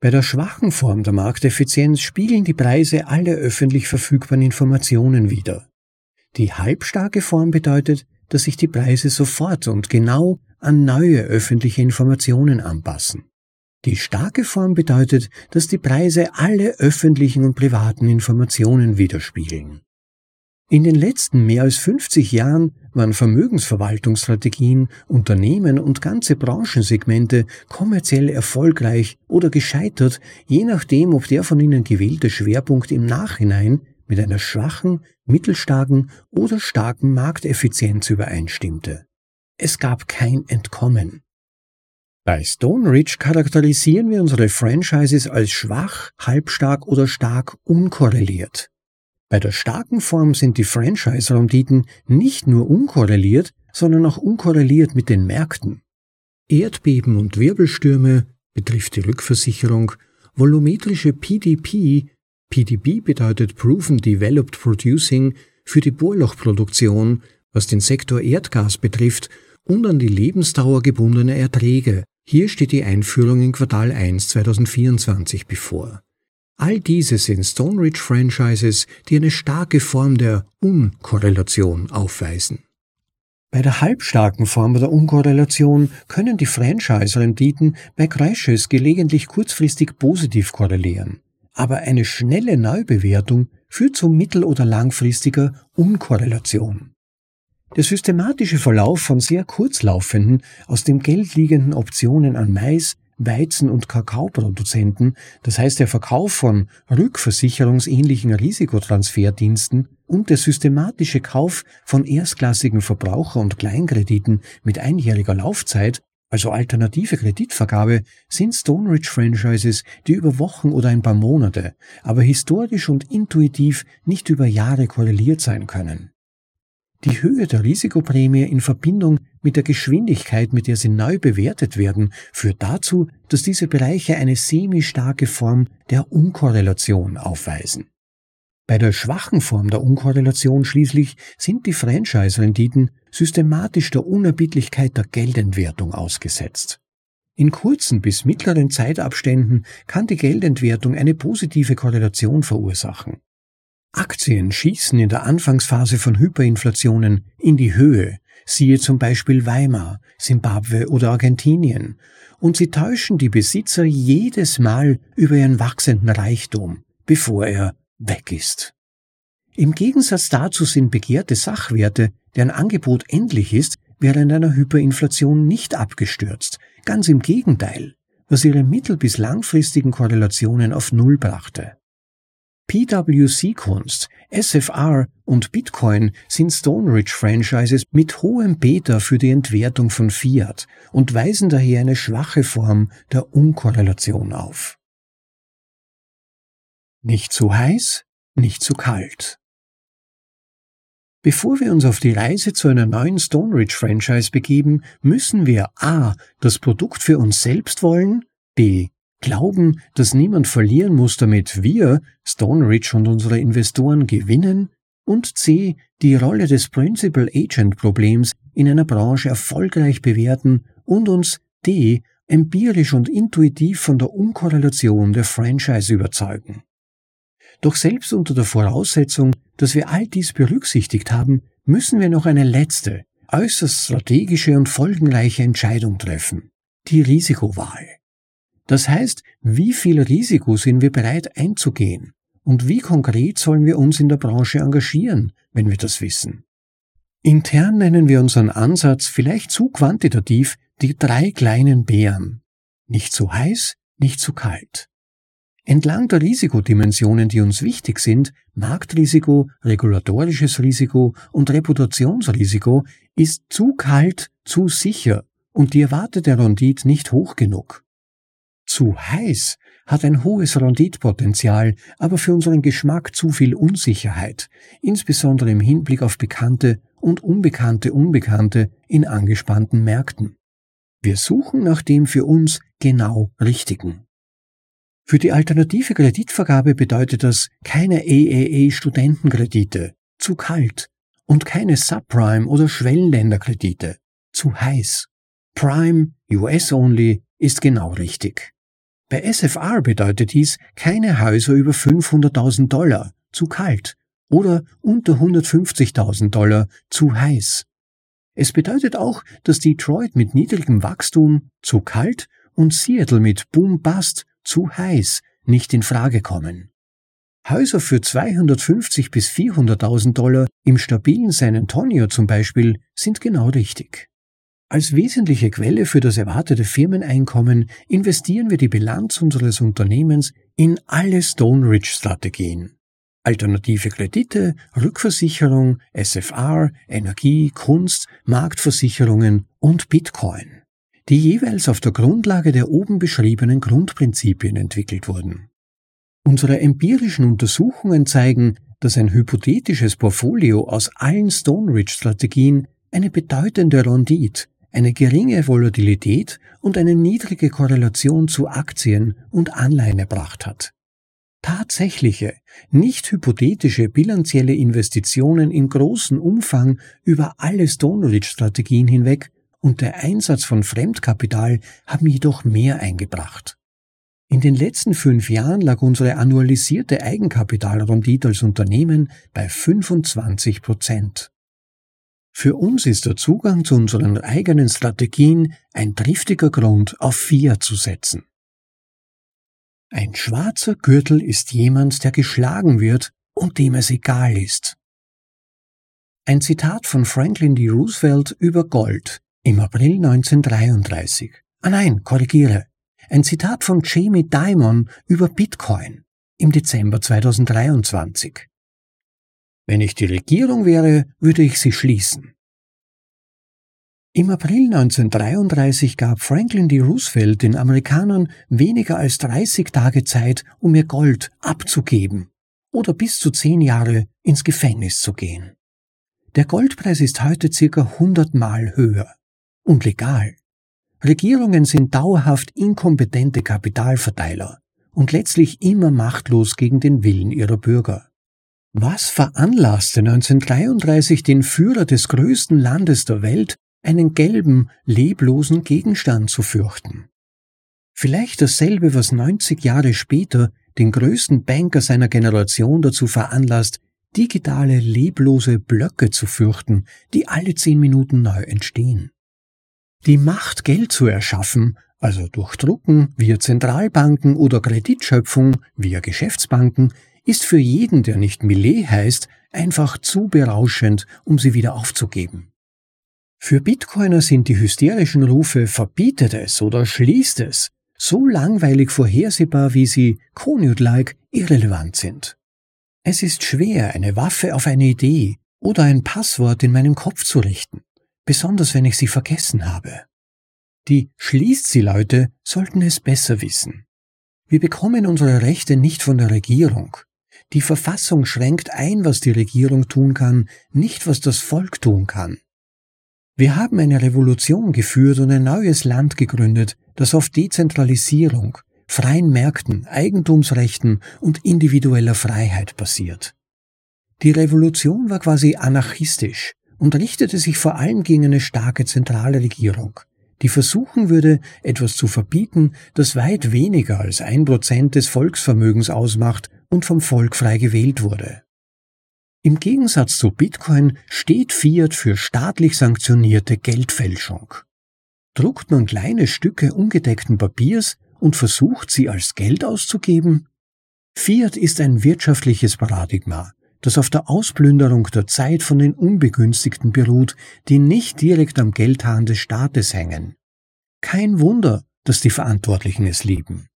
Bei der schwachen Form der Markteffizienz spiegeln die Preise alle öffentlich verfügbaren Informationen wider. Die halbstarke Form bedeutet, dass sich die Preise sofort und genau an neue öffentliche Informationen anpassen. Die starke Form bedeutet, dass die Preise alle öffentlichen und privaten Informationen widerspiegeln. In den letzten mehr als 50 Jahren waren Vermögensverwaltungsstrategien, Unternehmen und ganze Branchensegmente kommerziell erfolgreich oder gescheitert, je nachdem, ob der von ihnen gewählte Schwerpunkt im Nachhinein mit einer schwachen, mittelstarken oder starken Markteffizienz übereinstimmte. Es gab kein Entkommen. Bei Stone Ridge charakterisieren wir unsere Franchises als schwach, halbstark oder stark unkorreliert. Bei der starken Form sind die Franchise-Renditen nicht nur unkorreliert, sondern auch unkorreliert mit den Märkten. Erdbeben und Wirbelstürme betrifft die Rückversicherung, volumetrische PDP PDP bedeutet Proven Developed Producing für die Bohrlochproduktion, was den Sektor Erdgas betrifft, und an die Lebensdauer gebundene Erträge, Hier steht die Einführung in Quartal 1 2024 bevor. All diese sind Stone Ridge Franchises, die eine starke Form der Unkorrelation aufweisen. Bei der halbstarken Form der Unkorrelation können die Franchise-Renditen bei Crashes gelegentlich kurzfristig positiv korrelieren. Aber eine schnelle Neubewertung führt zu mittel- oder langfristiger Unkorrelation. Der systematische Verlauf von sehr kurzlaufenden, aus dem Geld liegenden Optionen an Mais, Weizen- und Kakaoproduzenten, das heißt der Verkauf von rückversicherungsähnlichen Risikotransferdiensten und der systematische Kauf von erstklassigen Verbraucher- und Kleinkrediten mit einjähriger Laufzeit, also alternative Kreditvergabe, sind Stone Ridge Franchises, die über Wochen oder ein paar Monate, aber historisch und intuitiv nicht über Jahre korreliert sein können. Die Höhe der Risikoprämie in Verbindung mit der Geschwindigkeit, mit der sie neu bewertet werden, führt dazu, dass diese Bereiche eine semi-starke Form der Unkorrelation aufweisen. Bei der schwachen Form der Unkorrelation schließlich sind die Franchise-Renditen systematisch der Unerbittlichkeit der Geldentwertung ausgesetzt. In kurzen bis mittleren Zeitabständen kann die Geldentwertung eine positive Korrelation verursachen. Aktien schießen in der Anfangsphase von Hyperinflationen in die Höhe, siehe zum Beispiel Weimar, Simbabwe oder Argentinien, und sie täuschen die Besitzer jedes Mal über ihren wachsenden Reichtum, bevor er weg ist. Im Gegensatz dazu sind begehrte Sachwerte, deren Angebot endlich ist, während einer Hyperinflation nicht abgestürzt, ganz im Gegenteil, was ihre mittel- bis langfristigen Korrelationen auf Null brachte. PWC-Kunst, SFR und Bitcoin sind Stone Ridge Franchises mit hohem Beta für die Entwertung von Fiat und weisen daher eine schwache Form der Unkorrelation auf. Nicht zu heiß, nicht zu kalt. Bevor wir uns auf die Reise zu einer neuen Stone Ridge Franchise begeben, müssen wir a. das Produkt für uns selbst wollen, b glauben, dass niemand verlieren muss, damit wir, Stone Ridge und unsere Investoren gewinnen, und c. die Rolle des Principal Agent Problems in einer Branche erfolgreich bewerten und uns d. empirisch und intuitiv von der Unkorrelation der Franchise überzeugen. Doch selbst unter der Voraussetzung, dass wir all dies berücksichtigt haben, müssen wir noch eine letzte, äußerst strategische und folgenreiche Entscheidung treffen. Die Risikowahl. Das heißt, wie viel Risiko sind wir bereit einzugehen? Und wie konkret sollen wir uns in der Branche engagieren, wenn wir das wissen? Intern nennen wir unseren Ansatz vielleicht zu quantitativ die drei kleinen Bären. Nicht zu heiß, nicht zu kalt. Entlang der Risikodimensionen, die uns wichtig sind, Marktrisiko, regulatorisches Risiko und Reputationsrisiko, ist zu kalt, zu sicher und die erwartete Rendite nicht hoch genug. Zu heiß hat ein hohes Renditpotenzial, aber für unseren Geschmack zu viel Unsicherheit, insbesondere im Hinblick auf bekannte und unbekannte Unbekannte in angespannten Märkten. Wir suchen nach dem für uns genau Richtigen. Für die alternative Kreditvergabe bedeutet das keine AAA-Studentenkredite, zu kalt, und keine Subprime- oder Schwellenländerkredite, zu heiß. Prime, US-only, ist genau richtig. Bei SFR bedeutet dies keine Häuser über 500.000 Dollar, zu kalt, oder unter 150.000 Dollar, zu heiß. Es bedeutet auch, dass Detroit mit niedrigem Wachstum, zu kalt, und Seattle mit Boom-Bust, zu heiß, nicht in Frage kommen. Häuser für 250 bis 400.000 Dollar im stabilen San Antonio zum Beispiel sind genau richtig. Als wesentliche Quelle für das erwartete Firmeneinkommen investieren wir die Bilanz unseres Unternehmens in alle Stone Ridge Strategien. Alternative Kredite, Rückversicherung, SFR, Energie, Kunst, Marktversicherungen und Bitcoin, die jeweils auf der Grundlage der oben beschriebenen Grundprinzipien entwickelt wurden. Unsere empirischen Untersuchungen zeigen, dass ein hypothetisches Portfolio aus allen Stone Ridge Strategien eine bedeutende Rendite eine geringe Volatilität und eine niedrige Korrelation zu Aktien und Anleihen erbracht hat. Tatsächliche, nicht hypothetische bilanzielle Investitionen in großem Umfang über alle Stone Ridge Strategien hinweg und der Einsatz von Fremdkapital haben jedoch mehr eingebracht. In den letzten fünf Jahren lag unsere annualisierte Eigenkapitalrendite als Unternehmen bei 25 Prozent. Für uns ist der Zugang zu unseren eigenen Strategien ein triftiger Grund, auf Fiat zu setzen. Ein schwarzer Gürtel ist jemand, der geschlagen wird und dem es egal ist. Ein Zitat von Franklin D. Roosevelt über Gold im April 1933. Ah nein, korrigiere. Ein Zitat von Jamie Dimon über Bitcoin im Dezember 2023. Wenn ich die Regierung wäre, würde ich sie schließen. Im April 1933 gab Franklin D. Roosevelt den Amerikanern weniger als 30 Tage Zeit, um ihr Gold abzugeben oder bis zu zehn Jahre ins Gefängnis zu gehen. Der Goldpreis ist heute circa 100 Mal höher und legal. Regierungen sind dauerhaft inkompetente Kapitalverteiler und letztlich immer machtlos gegen den Willen ihrer Bürger. Was veranlasste 1933 den Führer des größten Landes der Welt, einen gelben, leblosen Gegenstand zu fürchten? Vielleicht dasselbe, was 90 Jahre später den größten Banker seiner Generation dazu veranlasst, digitale, leblose Blöcke zu fürchten, die alle zehn Minuten neu entstehen. Die Macht, Geld zu erschaffen, also durch Drucken via Zentralbanken oder Kreditschöpfung via Geschäftsbanken, ist für jeden, der nicht Millet heißt, einfach zu berauschend, um sie wieder aufzugeben. Für Bitcoiner sind die hysterischen Rufe verbietet es oder schließt es so langweilig vorhersehbar, wie sie Konut-like irrelevant sind. Es ist schwer, eine Waffe auf eine Idee oder ein Passwort in meinem Kopf zu richten besonders wenn ich sie vergessen habe. Die schließt sie Leute sollten es besser wissen. Wir bekommen unsere Rechte nicht von der Regierung. Die Verfassung schränkt ein, was die Regierung tun kann, nicht was das Volk tun kann. Wir haben eine Revolution geführt und ein neues Land gegründet, das auf Dezentralisierung, freien Märkten, Eigentumsrechten und individueller Freiheit basiert. Die Revolution war quasi anarchistisch, und richtete sich vor allem gegen eine starke zentrale Regierung, die versuchen würde, etwas zu verbieten, das weit weniger als ein Prozent des Volksvermögens ausmacht und vom Volk frei gewählt wurde. Im Gegensatz zu Bitcoin steht Fiat für staatlich sanktionierte Geldfälschung. Druckt man kleine Stücke ungedeckten Papiers und versucht sie als Geld auszugeben? Fiat ist ein wirtschaftliches Paradigma, das auf der Ausplünderung der Zeit von den Unbegünstigten beruht, die nicht direkt am Geldhahn des Staates hängen. Kein Wunder, dass die Verantwortlichen es lieben.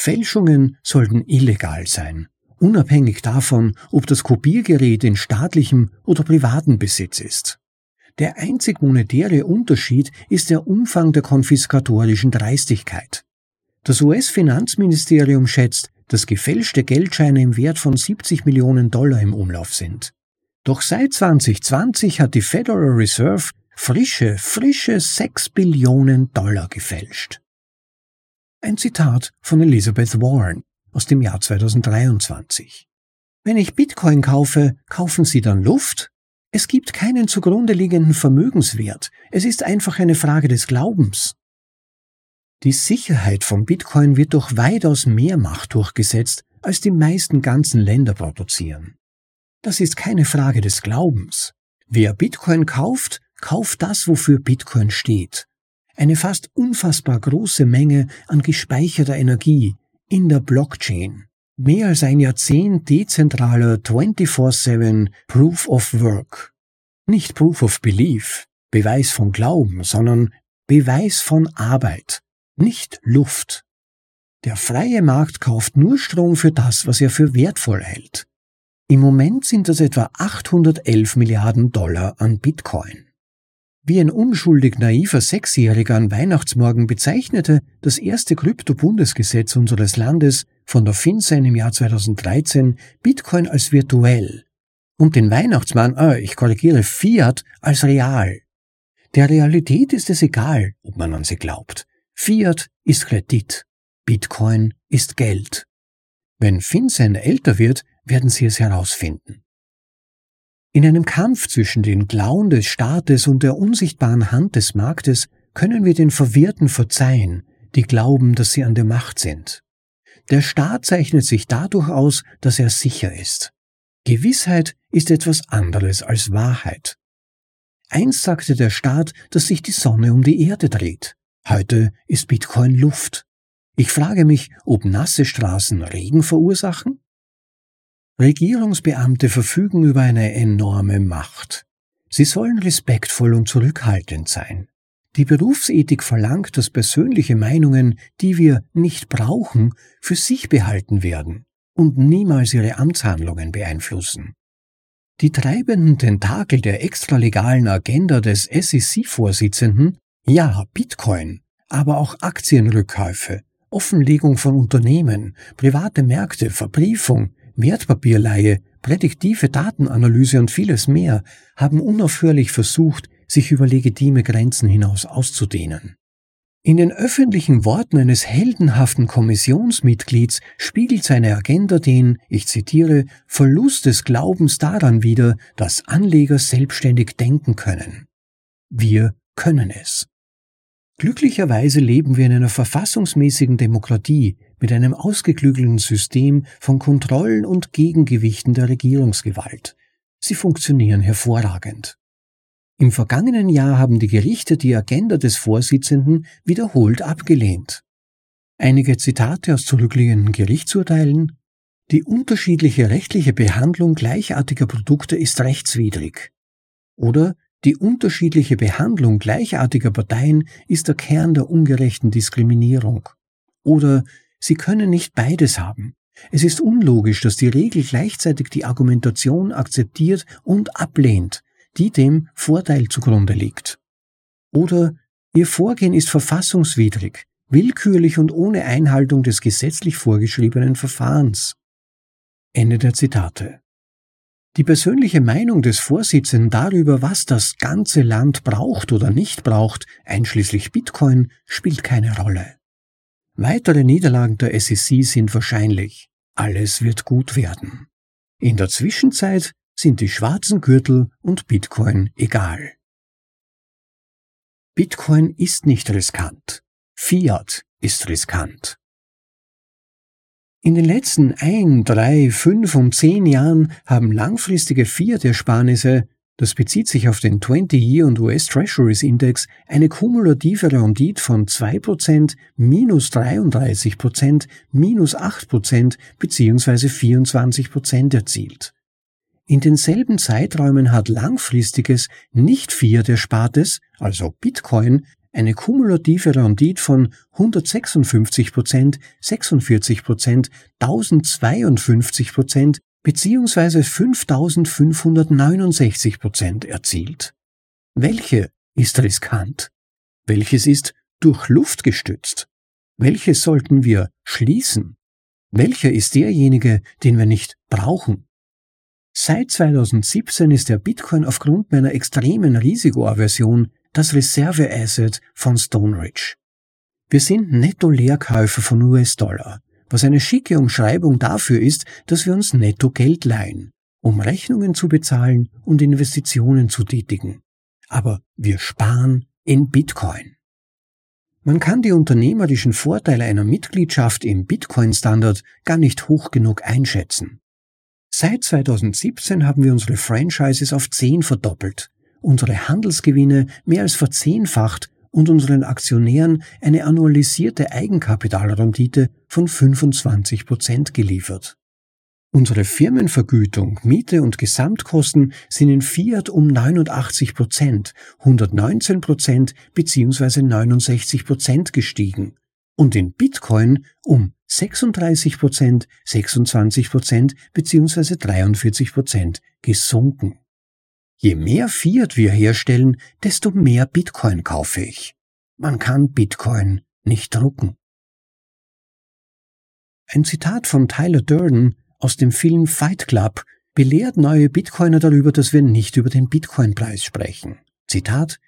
Fälschungen sollten illegal sein, unabhängig davon, ob das Kopiergerät in staatlichem oder privatem Besitz ist. Der einzig monetäre Unterschied ist der Umfang der konfiskatorischen Dreistigkeit. Das US-Finanzministerium schätzt, dass gefälschte Geldscheine im Wert von 70 Millionen Dollar im Umlauf sind. Doch seit 2020 hat die Federal Reserve frische, frische 6 Billionen Dollar gefälscht. Ein Zitat von Elizabeth Warren aus dem Jahr 2023. Wenn ich Bitcoin kaufe, kaufen Sie dann Luft? Es gibt keinen zugrunde liegenden Vermögenswert. Es ist einfach eine Frage des Glaubens. Die Sicherheit von Bitcoin wird durch weitaus mehr Macht durchgesetzt, als die meisten ganzen Länder produzieren. Das ist keine Frage des Glaubens. Wer Bitcoin kauft, kauft das, wofür Bitcoin steht. Eine fast unfassbar große Menge an gespeicherter Energie in der Blockchain. Mehr als ein Jahrzehnt dezentraler 24-7 Proof of Work. Nicht Proof of Belief, Beweis von Glauben, sondern Beweis von Arbeit nicht Luft. Der freie Markt kauft nur Strom für das, was er für wertvoll hält. Im Moment sind das etwa 811 Milliarden Dollar an Bitcoin. Wie ein unschuldig naiver Sechsjähriger an Weihnachtsmorgen bezeichnete das erste Krypto-Bundesgesetz unseres Landes von der FinCEN im Jahr 2013 Bitcoin als virtuell und den Weihnachtsmann, äh, ich korrigiere, Fiat als real. Der Realität ist es egal, ob man an sie glaubt. Fiat ist Kredit, Bitcoin ist Geld. Wenn FinCEN älter wird, werden Sie es herausfinden. In einem Kampf zwischen den Klauen des Staates und der unsichtbaren Hand des Marktes können wir den Verwirrten verzeihen, die glauben, dass sie an der Macht sind. Der Staat zeichnet sich dadurch aus, dass er sicher ist. Gewissheit ist etwas anderes als Wahrheit. Einst sagte der Staat, dass sich die Sonne um die Erde dreht. Heute ist Bitcoin Luft. Ich frage mich, ob nasse Straßen Regen verursachen? Regierungsbeamte verfügen über eine enorme Macht. Sie sollen respektvoll und zurückhaltend sein. Die Berufsethik verlangt, dass persönliche Meinungen, die wir nicht brauchen, für sich behalten werden und niemals ihre Amtshandlungen beeinflussen. Die treibenden Tentakel der extralegalen Agenda des SEC-Vorsitzenden, ja, Bitcoin, aber auch Aktienrückkäufe, Offenlegung von Unternehmen, private Märkte, Verbriefung, Wertpapierleihe, prädiktive Datenanalyse und vieles mehr haben unaufhörlich versucht, sich über legitime Grenzen hinaus auszudehnen. In den öffentlichen Worten eines heldenhaften Kommissionsmitglieds spiegelt seine Agenda den, ich zitiere, Verlust des Glaubens daran wider, dass Anleger selbstständig denken können. Wir können es. Glücklicherweise leben wir in einer verfassungsmäßigen Demokratie mit einem ausgeklügelten System von Kontrollen und Gegengewichten der Regierungsgewalt. Sie funktionieren hervorragend. Im vergangenen Jahr haben die Gerichte die Agenda des Vorsitzenden wiederholt abgelehnt. Einige Zitate aus zurückliegenden Gerichtsurteilen Die unterschiedliche rechtliche Behandlung gleichartiger Produkte ist rechtswidrig. Oder die unterschiedliche Behandlung gleichartiger Parteien ist der Kern der ungerechten Diskriminierung. Oder sie können nicht beides haben. Es ist unlogisch, dass die Regel gleichzeitig die Argumentation akzeptiert und ablehnt, die dem Vorteil zugrunde liegt. Oder ihr Vorgehen ist verfassungswidrig, willkürlich und ohne Einhaltung des gesetzlich vorgeschriebenen Verfahrens. Ende der Zitate. Die persönliche Meinung des Vorsitzenden darüber, was das ganze Land braucht oder nicht braucht, einschließlich Bitcoin, spielt keine Rolle. Weitere Niederlagen der SEC sind wahrscheinlich. Alles wird gut werden. In der Zwischenzeit sind die schwarzen Gürtel und Bitcoin egal. Bitcoin ist nicht riskant. Fiat ist riskant. In den letzten ein, drei, fünf und zehn Jahren haben langfristige Fiat-Ersparnisse, das bezieht sich auf den 20-Year und US Treasuries Index, eine kumulative Rendite von 2%, minus 33%, minus 8% bzw. 24% erzielt. In denselben Zeiträumen hat langfristiges, nicht Fiat-Erspartes, also Bitcoin, eine kumulative Rendite von 156 Prozent, 46 Prozent, 1052 Prozent beziehungsweise 5569 Prozent erzielt. Welche ist riskant? Welches ist durch Luft gestützt? Welches sollten wir schließen? Welcher ist derjenige, den wir nicht brauchen? Seit 2017 ist der Bitcoin aufgrund meiner extremen Risikoaversion das Reserveasset von Stone Ridge. Wir sind Netto-Leerkäufer von US-Dollar, was eine schicke Umschreibung dafür ist, dass wir uns netto Geld leihen, um Rechnungen zu bezahlen und Investitionen zu tätigen. Aber wir sparen in Bitcoin. Man kann die unternehmerischen Vorteile einer Mitgliedschaft im Bitcoin-Standard gar nicht hoch genug einschätzen. Seit 2017 haben wir unsere Franchises auf 10 verdoppelt unsere Handelsgewinne mehr als verzehnfacht und unseren Aktionären eine annualisierte Eigenkapitalrendite von 25 Prozent geliefert. Unsere Firmenvergütung, Miete und Gesamtkosten sind in Fiat um 89 Prozent, 119 Prozent bzw. 69 Prozent gestiegen und in Bitcoin um 36 Prozent, 26 Prozent bzw. 43 Prozent gesunken. Je mehr Fiat wir herstellen, desto mehr Bitcoin kaufe ich. Man kann Bitcoin nicht drucken. Ein Zitat von Tyler Durden aus dem Film Fight Club belehrt neue Bitcoiner darüber, dass wir nicht über den Bitcoin-Preis sprechen. Zitat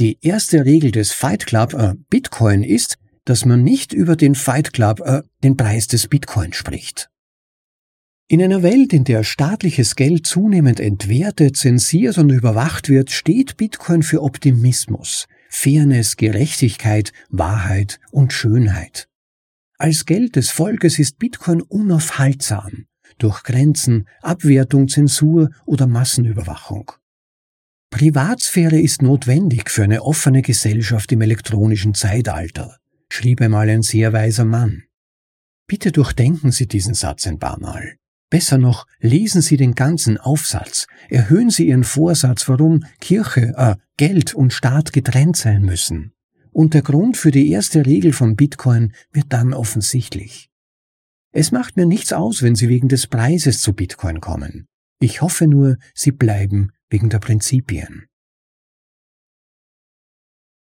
Die erste Regel des Fight Club äh, Bitcoin ist, dass man nicht über den Fight Club äh, den Preis des Bitcoin spricht. In einer Welt, in der staatliches Geld zunehmend entwertet, zensiert und überwacht wird, steht Bitcoin für Optimismus, Fairness, Gerechtigkeit, Wahrheit und Schönheit. Als Geld des Volkes ist Bitcoin unaufhaltsam durch Grenzen, Abwertung, Zensur oder Massenüberwachung. Privatsphäre ist notwendig für eine offene Gesellschaft im elektronischen Zeitalter, schrieb einmal ein sehr weiser Mann. Bitte durchdenken Sie diesen Satz ein paar Mal. Besser noch, lesen Sie den ganzen Aufsatz, erhöhen Sie Ihren Vorsatz, warum Kirche, äh, Geld und Staat getrennt sein müssen. Und der Grund für die erste Regel von Bitcoin wird dann offensichtlich. Es macht mir nichts aus, wenn Sie wegen des Preises zu Bitcoin kommen. Ich hoffe nur, Sie bleiben wegen der Prinzipien.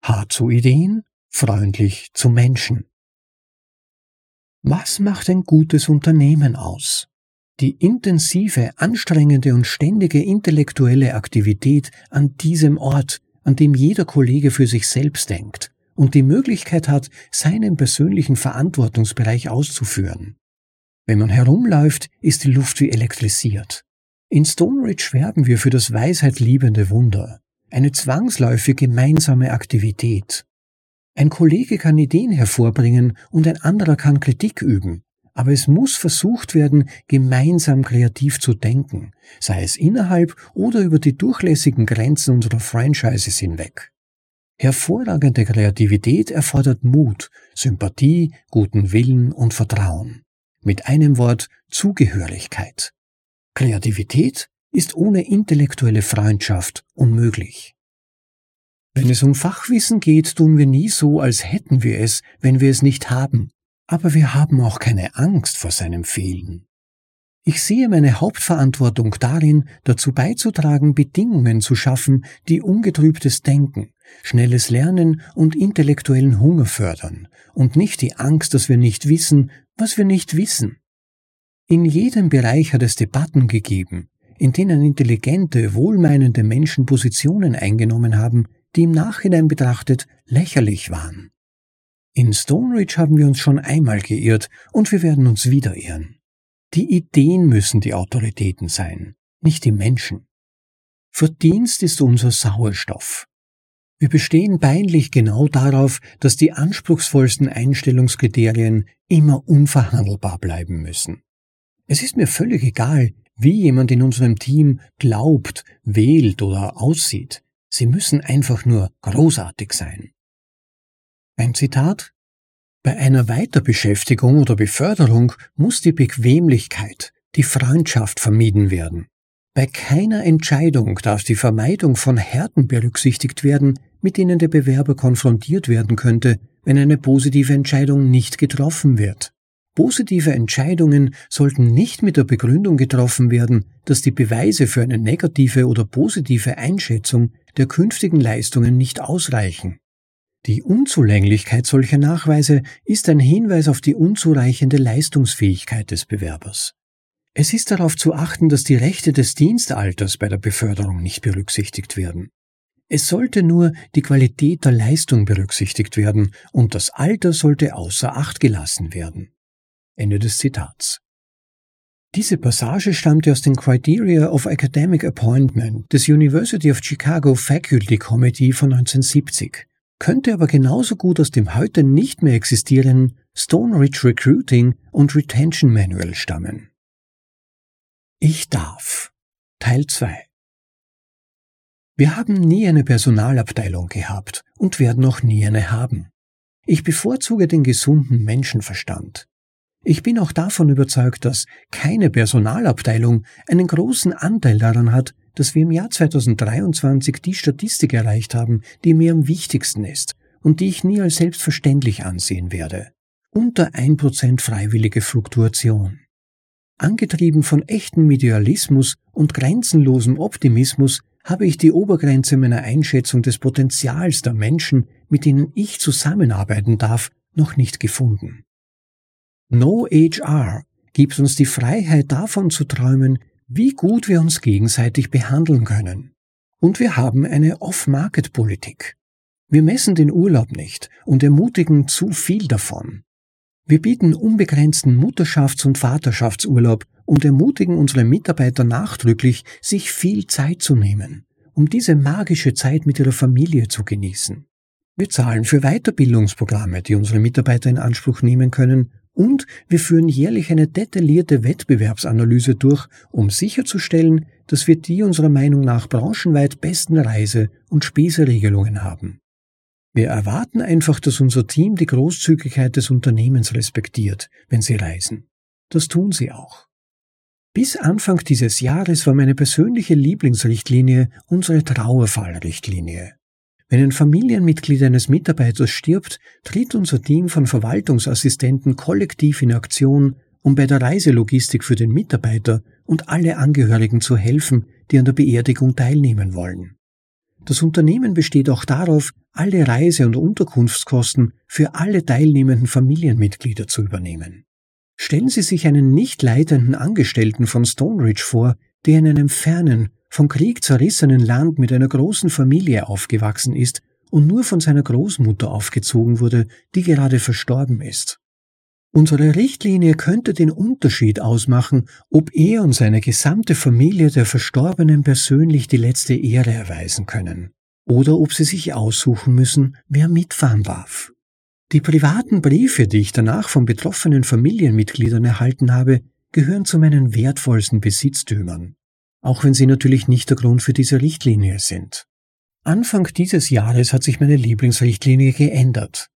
Hart zu Ideen, freundlich zu Menschen. Was macht ein gutes Unternehmen aus? Die intensive, anstrengende und ständige intellektuelle Aktivität an diesem Ort, an dem jeder Kollege für sich selbst denkt und die Möglichkeit hat, seinen persönlichen Verantwortungsbereich auszuführen. Wenn man herumläuft, ist die Luft wie elektrisiert. In Stoneridge werben wir für das weisheitliebende Wunder, eine zwangsläufig gemeinsame Aktivität. Ein Kollege kann Ideen hervorbringen und ein anderer kann Kritik üben, aber es muss versucht werden, gemeinsam kreativ zu denken, sei es innerhalb oder über die durchlässigen Grenzen unserer Franchises hinweg. Hervorragende Kreativität erfordert Mut, Sympathie, guten Willen und Vertrauen. Mit einem Wort Zugehörigkeit. Kreativität ist ohne intellektuelle Freundschaft unmöglich. Wenn es um Fachwissen geht, tun wir nie so, als hätten wir es, wenn wir es nicht haben, aber wir haben auch keine Angst vor seinem Fehlen. Ich sehe meine Hauptverantwortung darin, dazu beizutragen, Bedingungen zu schaffen, die ungetrübtes Denken, schnelles Lernen und intellektuellen Hunger fördern und nicht die Angst, dass wir nicht wissen, was wir nicht wissen. In jedem Bereich hat es Debatten gegeben, in denen intelligente, wohlmeinende Menschen Positionen eingenommen haben, die im Nachhinein betrachtet lächerlich waren. In Stoneridge haben wir uns schon einmal geirrt und wir werden uns wieder irren. Die Ideen müssen die Autoritäten sein, nicht die Menschen. Verdienst ist unser Sauerstoff. Wir bestehen peinlich genau darauf, dass die anspruchsvollsten Einstellungskriterien immer unverhandelbar bleiben müssen. Es ist mir völlig egal, wie jemand in unserem Team glaubt, wählt oder aussieht. Sie müssen einfach nur großartig sein. Ein Zitat Bei einer Weiterbeschäftigung oder Beförderung muss die Bequemlichkeit, die Freundschaft vermieden werden. Bei keiner Entscheidung darf die Vermeidung von Härten berücksichtigt werden, mit denen der Bewerber konfrontiert werden könnte, wenn eine positive Entscheidung nicht getroffen wird. Positive Entscheidungen sollten nicht mit der Begründung getroffen werden, dass die Beweise für eine negative oder positive Einschätzung der künftigen Leistungen nicht ausreichen. Die Unzulänglichkeit solcher Nachweise ist ein Hinweis auf die unzureichende Leistungsfähigkeit des Bewerbers. Es ist darauf zu achten, dass die Rechte des Dienstalters bei der Beförderung nicht berücksichtigt werden. Es sollte nur die Qualität der Leistung berücksichtigt werden und das Alter sollte außer Acht gelassen werden. Ende des Zitats. Diese Passage stammte aus den Criteria of Academic Appointment des University of Chicago Faculty Committee von 1970, könnte aber genauso gut aus dem heute nicht mehr existierenden Stone Ridge Recruiting und Retention Manual stammen. Ich darf. Teil 2 Wir haben nie eine Personalabteilung gehabt und werden auch nie eine haben. Ich bevorzuge den gesunden Menschenverstand. Ich bin auch davon überzeugt, dass keine Personalabteilung einen großen Anteil daran hat, dass wir im Jahr 2023 die Statistik erreicht haben, die mir am wichtigsten ist und die ich nie als selbstverständlich ansehen werde. Unter ein Prozent freiwillige Fluktuation. Angetrieben von echtem Medialismus und grenzenlosem Optimismus habe ich die Obergrenze meiner Einschätzung des Potenzials der Menschen, mit denen ich zusammenarbeiten darf, noch nicht gefunden. No HR gibt uns die Freiheit davon zu träumen, wie gut wir uns gegenseitig behandeln können. Und wir haben eine Off-Market-Politik. Wir messen den Urlaub nicht und ermutigen zu viel davon. Wir bieten unbegrenzten Mutterschafts- und Vaterschaftsurlaub und ermutigen unsere Mitarbeiter nachdrücklich, sich viel Zeit zu nehmen, um diese magische Zeit mit ihrer Familie zu genießen. Wir zahlen für Weiterbildungsprogramme, die unsere Mitarbeiter in Anspruch nehmen können, und wir führen jährlich eine detaillierte Wettbewerbsanalyse durch, um sicherzustellen, dass wir die unserer Meinung nach branchenweit besten Reise- und Speseregelungen haben. Wir erwarten einfach, dass unser Team die Großzügigkeit des Unternehmens respektiert, wenn sie reisen. Das tun sie auch. Bis Anfang dieses Jahres war meine persönliche Lieblingsrichtlinie unsere Trauerfallrichtlinie. Wenn ein Familienmitglied eines Mitarbeiters stirbt, tritt unser Team von Verwaltungsassistenten kollektiv in Aktion, um bei der Reiselogistik für den Mitarbeiter und alle Angehörigen zu helfen, die an der Beerdigung teilnehmen wollen. Das Unternehmen besteht auch darauf, alle Reise- und Unterkunftskosten für alle teilnehmenden Familienmitglieder zu übernehmen. Stellen Sie sich einen nicht leitenden Angestellten von Stoneridge vor, der in einem fernen, vom Krieg zerrissenen Land mit einer großen Familie aufgewachsen ist und nur von seiner Großmutter aufgezogen wurde, die gerade verstorben ist. Unsere Richtlinie könnte den Unterschied ausmachen, ob er und seine gesamte Familie der Verstorbenen persönlich die letzte Ehre erweisen können, oder ob sie sich aussuchen müssen, wer mitfahren darf. Die privaten Briefe, die ich danach von betroffenen Familienmitgliedern erhalten habe, gehören zu meinen wertvollsten Besitztümern, auch wenn sie natürlich nicht der Grund für diese Richtlinie sind. Anfang dieses Jahres hat sich meine Lieblingsrichtlinie geändert.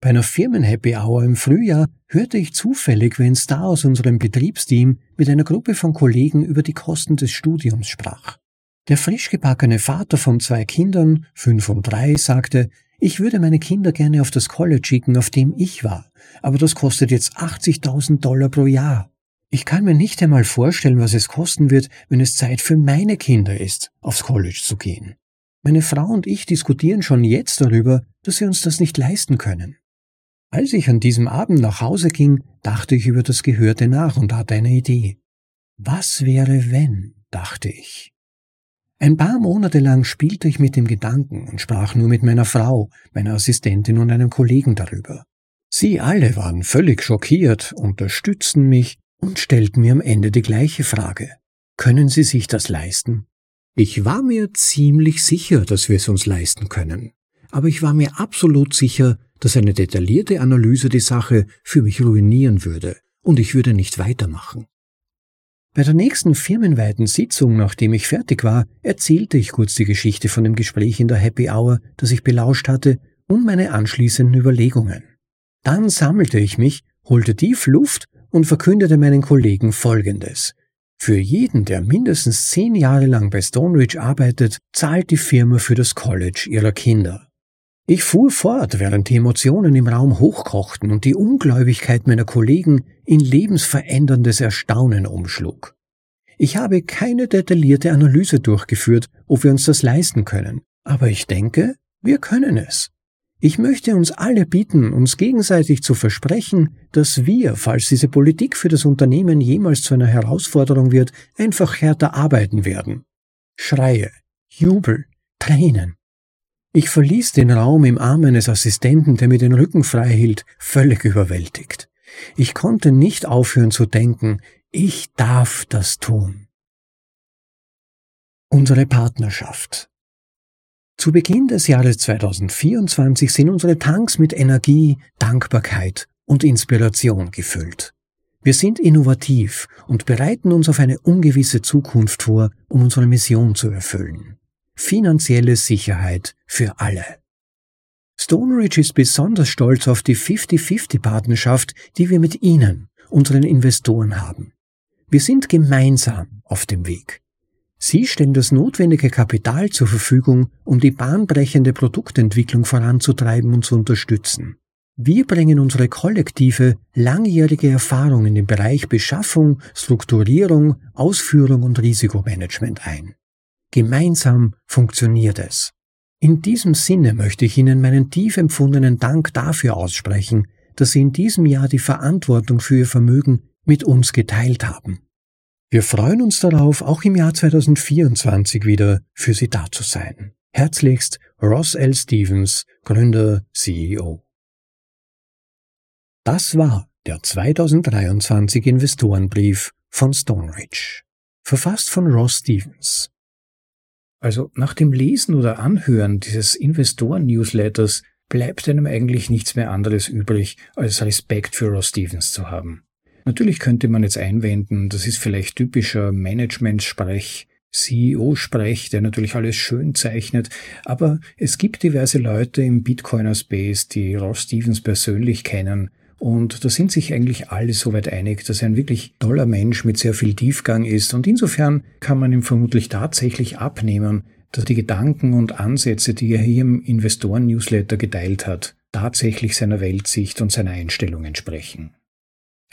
Bei einer Firmen-Happy Hour im Frühjahr hörte ich zufällig, wie ein Star aus unserem Betriebsteam mit einer Gruppe von Kollegen über die Kosten des Studiums sprach. Der frisch gebackene Vater von zwei Kindern, fünf und drei, sagte, ich würde meine Kinder gerne auf das College schicken, auf dem ich war, aber das kostet jetzt 80.000 Dollar pro Jahr. Ich kann mir nicht einmal vorstellen, was es kosten wird, wenn es Zeit für meine Kinder ist, aufs College zu gehen. Meine Frau und ich diskutieren schon jetzt darüber, dass wir uns das nicht leisten können. Als ich an diesem Abend nach Hause ging, dachte ich über das Gehörte nach und hatte eine Idee. Was wäre wenn, dachte ich. Ein paar Monate lang spielte ich mit dem Gedanken und sprach nur mit meiner Frau, meiner Assistentin und einem Kollegen darüber. Sie alle waren völlig schockiert, unterstützten mich und stellten mir am Ende die gleiche Frage. Können Sie sich das leisten? Ich war mir ziemlich sicher, dass wir es uns leisten können. Aber ich war mir absolut sicher, dass eine detaillierte Analyse die Sache für mich ruinieren würde und ich würde nicht weitermachen. Bei der nächsten firmenweiten Sitzung, nachdem ich fertig war, erzählte ich kurz die Geschichte von dem Gespräch in der Happy Hour, das ich belauscht hatte, und meine anschließenden Überlegungen. Dann sammelte ich mich, holte tief Luft und verkündete meinen Kollegen Folgendes. Für jeden, der mindestens zehn Jahre lang bei Stoneridge arbeitet, zahlt die Firma für das College ihrer Kinder. Ich fuhr fort, während die Emotionen im Raum hochkochten und die Ungläubigkeit meiner Kollegen in lebensveränderndes Erstaunen umschlug. Ich habe keine detaillierte Analyse durchgeführt, ob wir uns das leisten können, aber ich denke, wir können es. Ich möchte uns alle bitten, uns gegenseitig zu versprechen, dass wir, falls diese Politik für das Unternehmen jemals zu einer Herausforderung wird, einfach härter arbeiten werden. Schreie, Jubel, Tränen, ich verließ den Raum im Arm eines Assistenten, der mir den Rücken frei hielt, völlig überwältigt. Ich konnte nicht aufhören zu denken, ich darf das tun. Unsere Partnerschaft. Zu Beginn des Jahres 2024 sind unsere Tanks mit Energie, Dankbarkeit und Inspiration gefüllt. Wir sind innovativ und bereiten uns auf eine ungewisse Zukunft vor, um unsere Mission zu erfüllen finanzielle Sicherheit für alle. Stoneridge ist besonders stolz auf die 50-50-Partnerschaft, die wir mit Ihnen, unseren Investoren haben. Wir sind gemeinsam auf dem Weg. Sie stellen das notwendige Kapital zur Verfügung, um die bahnbrechende Produktentwicklung voranzutreiben und zu unterstützen. Wir bringen unsere kollektive, langjährige Erfahrung in den Bereich Beschaffung, Strukturierung, Ausführung und Risikomanagement ein. Gemeinsam funktioniert es. In diesem Sinne möchte ich Ihnen meinen tief empfundenen Dank dafür aussprechen, dass Sie in diesem Jahr die Verantwortung für Ihr Vermögen mit uns geteilt haben. Wir freuen uns darauf, auch im Jahr 2024 wieder für Sie da zu sein. Herzlichst Ross L. Stevens, Gründer, CEO. Das war Der 2023 Investorenbrief von Stoneridge. Verfasst von Ross Stevens. Also nach dem Lesen oder Anhören dieses Investoren-Newsletters bleibt einem eigentlich nichts mehr anderes übrig, als Respekt für Ross Stevens zu haben. Natürlich könnte man jetzt einwenden, das ist vielleicht typischer Management-Sprech, CEO-Sprech, der natürlich alles schön zeichnet, aber es gibt diverse Leute im Bitcoiner-Space, die Ross Stevens persönlich kennen. Und da sind sich eigentlich alle soweit einig, dass er ein wirklich toller Mensch mit sehr viel Tiefgang ist. Und insofern kann man ihm vermutlich tatsächlich abnehmen, dass die Gedanken und Ansätze, die er hier im Investoren-Newsletter geteilt hat, tatsächlich seiner Weltsicht und seiner Einstellung entsprechen.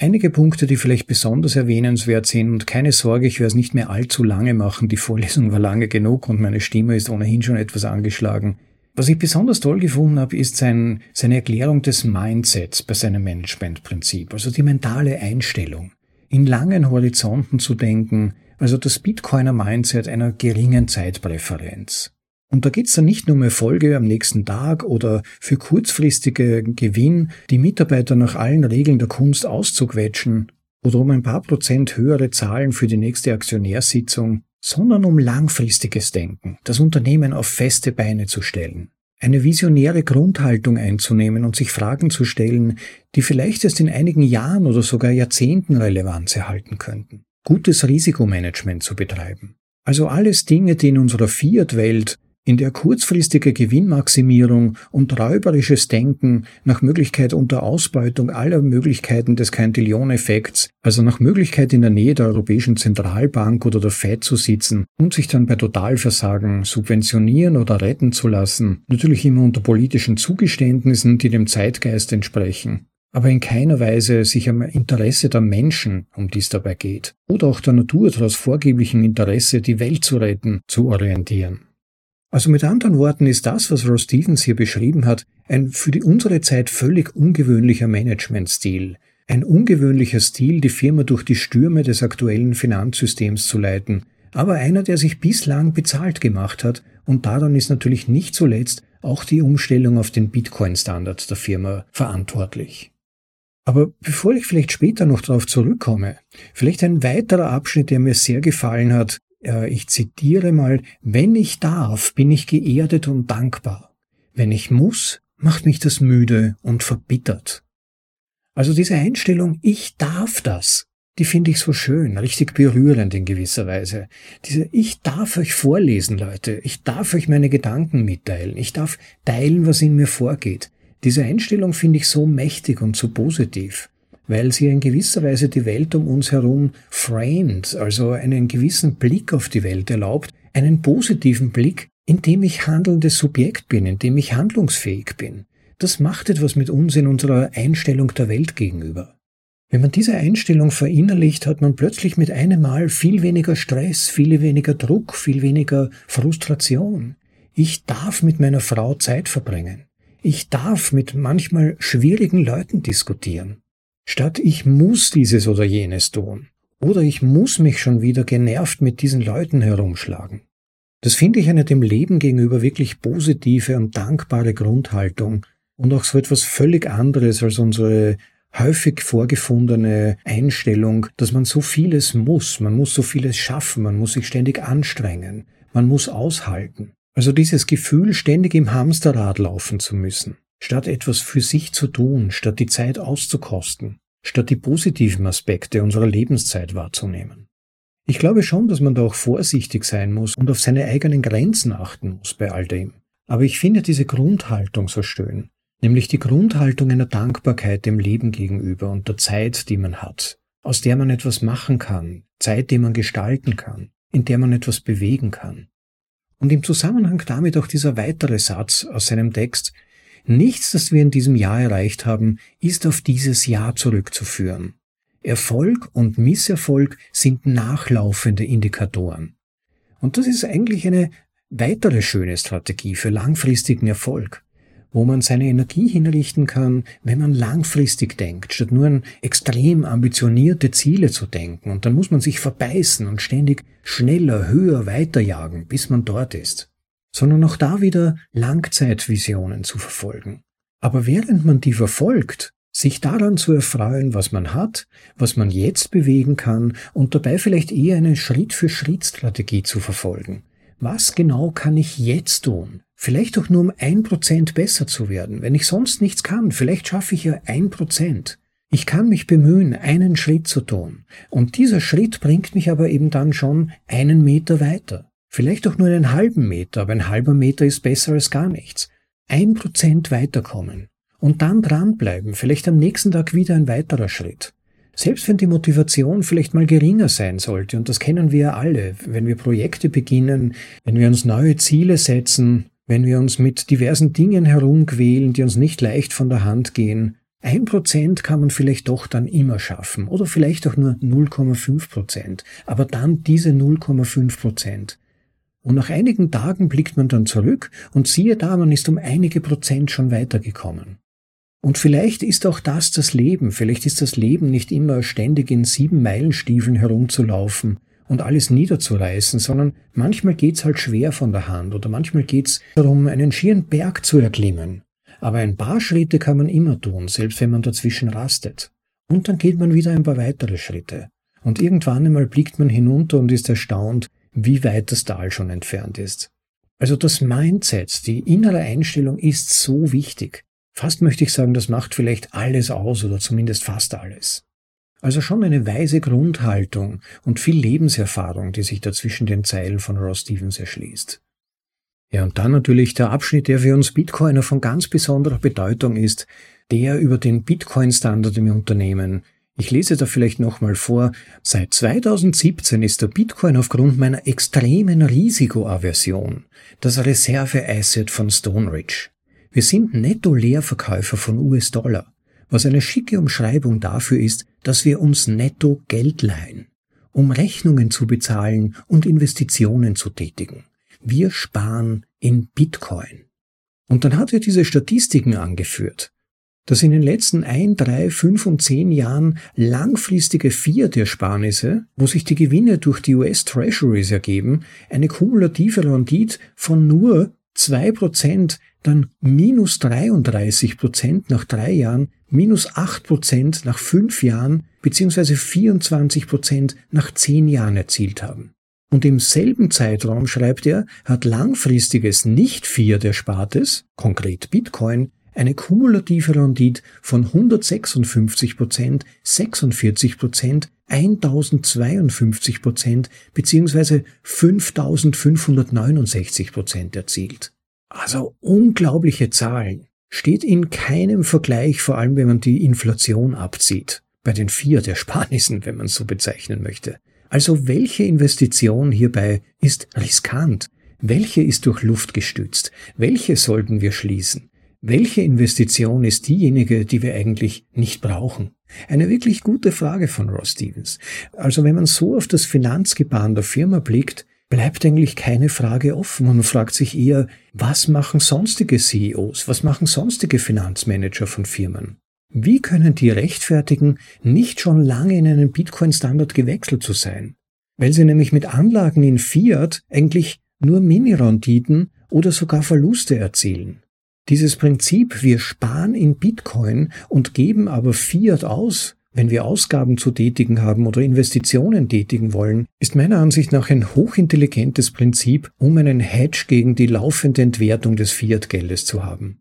Einige Punkte, die vielleicht besonders erwähnenswert sind, und keine Sorge, ich werde es nicht mehr allzu lange machen, die Vorlesung war lange genug und meine Stimme ist ohnehin schon etwas angeschlagen. Was ich besonders toll gefunden habe, ist sein, seine Erklärung des Mindsets bei seinem Managementprinzip, also die mentale Einstellung, in langen Horizonten zu denken, also das Bitcoiner Mindset einer geringen Zeitpräferenz. Und da geht's dann nicht nur um Erfolge am nächsten Tag oder für kurzfristige Gewinn, die Mitarbeiter nach allen Regeln der Kunst auszuquetschen oder um ein paar Prozent höhere Zahlen für die nächste Aktionärssitzung, sondern um langfristiges Denken, das Unternehmen auf feste Beine zu stellen, eine visionäre Grundhaltung einzunehmen und sich Fragen zu stellen, die vielleicht erst in einigen Jahren oder sogar Jahrzehnten Relevanz erhalten könnten, gutes Risikomanagement zu betreiben. Also alles Dinge, die in unserer Fiat-Welt in der kurzfristige Gewinnmaximierung und räuberisches Denken nach Möglichkeit unter Ausbeutung aller Möglichkeiten des Cantillon-Effekts, also nach Möglichkeit in der Nähe der Europäischen Zentralbank oder der Fed zu sitzen und sich dann bei Totalversagen subventionieren oder retten zu lassen, natürlich immer unter politischen Zugeständnissen, die dem Zeitgeist entsprechen, aber in keiner Weise sich am Interesse der Menschen, um die es dabei geht, oder auch der Natur trotz vorgeblichem Interesse, die Welt zu retten, zu orientieren. Also mit anderen Worten ist das, was Ross Stevens hier beschrieben hat, ein für die unsere Zeit völlig ungewöhnlicher Managementstil. Ein ungewöhnlicher Stil, die Firma durch die Stürme des aktuellen Finanzsystems zu leiten, aber einer, der sich bislang bezahlt gemacht hat, und daran ist natürlich nicht zuletzt auch die Umstellung auf den Bitcoin-Standard der Firma verantwortlich. Aber bevor ich vielleicht später noch darauf zurückkomme, vielleicht ein weiterer Abschnitt, der mir sehr gefallen hat, ich zitiere mal, wenn ich darf, bin ich geerdet und dankbar. Wenn ich muss, macht mich das müde und verbittert. Also diese Einstellung, ich darf das, die finde ich so schön, richtig berührend in gewisser Weise. Diese, ich darf euch vorlesen, Leute, ich darf euch meine Gedanken mitteilen, ich darf teilen, was in mir vorgeht. Diese Einstellung finde ich so mächtig und so positiv weil sie in gewisser Weise die Welt um uns herum framed, also einen gewissen Blick auf die Welt erlaubt, einen positiven Blick, in dem ich handelndes Subjekt bin, in dem ich handlungsfähig bin. Das macht etwas mit uns in unserer Einstellung der Welt gegenüber. Wenn man diese Einstellung verinnerlicht, hat man plötzlich mit einem Mal viel weniger Stress, viel weniger Druck, viel weniger Frustration. Ich darf mit meiner Frau Zeit verbringen. Ich darf mit manchmal schwierigen Leuten diskutieren. Statt ich muss dieses oder jenes tun. Oder ich muss mich schon wieder genervt mit diesen Leuten herumschlagen. Das finde ich eine dem Leben gegenüber wirklich positive und dankbare Grundhaltung und auch so etwas völlig anderes als unsere häufig vorgefundene Einstellung, dass man so vieles muss, man muss so vieles schaffen, man muss sich ständig anstrengen, man muss aushalten. Also dieses Gefühl, ständig im Hamsterrad laufen zu müssen statt etwas für sich zu tun, statt die Zeit auszukosten, statt die positiven Aspekte unserer Lebenszeit wahrzunehmen. Ich glaube schon, dass man da auch vorsichtig sein muss und auf seine eigenen Grenzen achten muss bei all dem. Aber ich finde diese Grundhaltung so schön, nämlich die Grundhaltung einer Dankbarkeit dem Leben gegenüber und der Zeit, die man hat, aus der man etwas machen kann, Zeit, die man gestalten kann, in der man etwas bewegen kann. Und im Zusammenhang damit auch dieser weitere Satz aus seinem Text, Nichts, das wir in diesem Jahr erreicht haben, ist auf dieses Jahr zurückzuführen. Erfolg und Misserfolg sind nachlaufende Indikatoren. Und das ist eigentlich eine weitere schöne Strategie für langfristigen Erfolg, wo man seine Energie hinrichten kann, wenn man langfristig denkt, statt nur an extrem ambitionierte Ziele zu denken. Und dann muss man sich verbeißen und ständig schneller, höher weiterjagen, bis man dort ist sondern auch da wieder Langzeitvisionen zu verfolgen. Aber während man die verfolgt, sich daran zu erfreuen, was man hat, was man jetzt bewegen kann und dabei vielleicht eher eine Schritt-für-Schritt-Strategie zu verfolgen. Was genau kann ich jetzt tun? Vielleicht auch nur um ein Prozent besser zu werden. Wenn ich sonst nichts kann, vielleicht schaffe ich ja ein Prozent. Ich kann mich bemühen, einen Schritt zu tun. Und dieser Schritt bringt mich aber eben dann schon einen Meter weiter. Vielleicht auch nur einen halben Meter, aber ein halber Meter ist besser als gar nichts. Ein Prozent weiterkommen. Und dann dranbleiben, vielleicht am nächsten Tag wieder ein weiterer Schritt. Selbst wenn die Motivation vielleicht mal geringer sein sollte, und das kennen wir ja alle, wenn wir Projekte beginnen, wenn wir uns neue Ziele setzen, wenn wir uns mit diversen Dingen herumquälen, die uns nicht leicht von der Hand gehen, ein Prozent kann man vielleicht doch dann immer schaffen oder vielleicht auch nur 0,5 Prozent, aber dann diese 0,5 Prozent. Und nach einigen Tagen blickt man dann zurück und siehe da, man ist um einige Prozent schon weitergekommen. Und vielleicht ist auch das das Leben, vielleicht ist das Leben nicht immer ständig in sieben Meilenstiefeln herumzulaufen und alles niederzureißen, sondern manchmal geht's halt schwer von der Hand oder manchmal geht's darum, einen schieren Berg zu erklimmen. Aber ein paar Schritte kann man immer tun, selbst wenn man dazwischen rastet. Und dann geht man wieder ein paar weitere Schritte. Und irgendwann einmal blickt man hinunter und ist erstaunt, wie weit das Tal schon entfernt ist. Also das Mindset, die innere Einstellung ist so wichtig. Fast möchte ich sagen, das macht vielleicht alles aus oder zumindest fast alles. Also schon eine weise Grundhaltung und viel Lebenserfahrung, die sich da zwischen den Zeilen von Ross Stevens erschließt. Ja, und dann natürlich der Abschnitt, der für uns Bitcoiner von ganz besonderer Bedeutung ist, der über den Bitcoin-Standard im Unternehmen. Ich lese da vielleicht nochmal vor. Seit 2017 ist der Bitcoin aufgrund meiner extremen Risikoaversion das Reserve-Asset von Stone Ridge. Wir sind Netto-Leerverkäufer von US-Dollar, was eine schicke Umschreibung dafür ist, dass wir uns netto Geld leihen, um Rechnungen zu bezahlen und Investitionen zu tätigen. Wir sparen in Bitcoin. Und dann hat er diese Statistiken angeführt, dass in den letzten ein, drei, fünf und zehn Jahren langfristige Fiat-Ersparnisse, wo sich die Gewinne durch die US Treasuries ergeben, eine kumulative Rendite von nur zwei Prozent dann minus 33 Prozent nach drei Jahren, minus 8 Prozent nach fünf Jahren, beziehungsweise 24 Prozent nach zehn Jahren erzielt haben. Und im selben Zeitraum, schreibt er, hat langfristiges Nicht-Fiat-Erspartes, konkret Bitcoin, eine kumulative Rendite von 156 Prozent, 46 Prozent, 1052 Prozent beziehungsweise 5569 Prozent erzielt. Also unglaubliche Zahlen. Steht in keinem Vergleich, vor allem wenn man die Inflation abzieht. Bei den Fiat-Ersparnissen, wenn man so bezeichnen möchte. Also welche Investition hierbei ist riskant? Welche ist durch Luft gestützt? Welche sollten wir schließen? Welche Investition ist diejenige, die wir eigentlich nicht brauchen? Eine wirklich gute Frage von Ross Stevens. Also wenn man so auf das Finanzgebaren der Firma blickt, bleibt eigentlich keine Frage offen. Man fragt sich eher, was machen sonstige CEOs, was machen sonstige Finanzmanager von Firmen? Wie können die rechtfertigen, nicht schon lange in einen Bitcoin-Standard gewechselt zu sein? Weil sie nämlich mit Anlagen in Fiat eigentlich nur Mini-Renditen oder sogar Verluste erzielen. Dieses Prinzip, wir sparen in Bitcoin und geben aber Fiat aus, wenn wir Ausgaben zu tätigen haben oder Investitionen tätigen wollen, ist meiner Ansicht nach ein hochintelligentes Prinzip, um einen Hedge gegen die laufende Entwertung des Fiat-Geldes zu haben.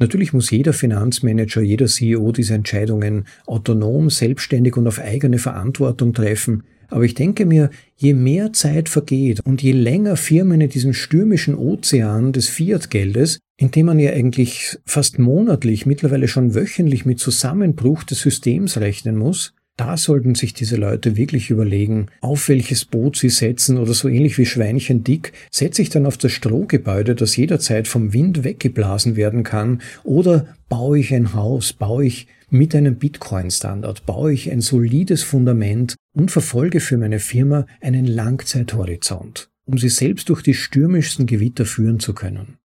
Natürlich muss jeder Finanzmanager, jeder CEO diese Entscheidungen autonom, selbstständig und auf eigene Verantwortung treffen, aber ich denke mir, je mehr Zeit vergeht und je länger Firmen in diesem stürmischen Ozean des Fiat-Geldes, in dem man ja eigentlich fast monatlich, mittlerweile schon wöchentlich mit Zusammenbruch des Systems rechnen muss, da sollten sich diese Leute wirklich überlegen, auf welches Boot sie setzen oder so ähnlich wie Schweinchen dick, setze ich dann auf das Strohgebäude, das jederzeit vom Wind weggeblasen werden kann, oder baue ich ein Haus, baue ich mit einem Bitcoin-Standard, baue ich ein solides Fundament und verfolge für meine Firma einen Langzeithorizont, um sie selbst durch die stürmischsten Gewitter führen zu können.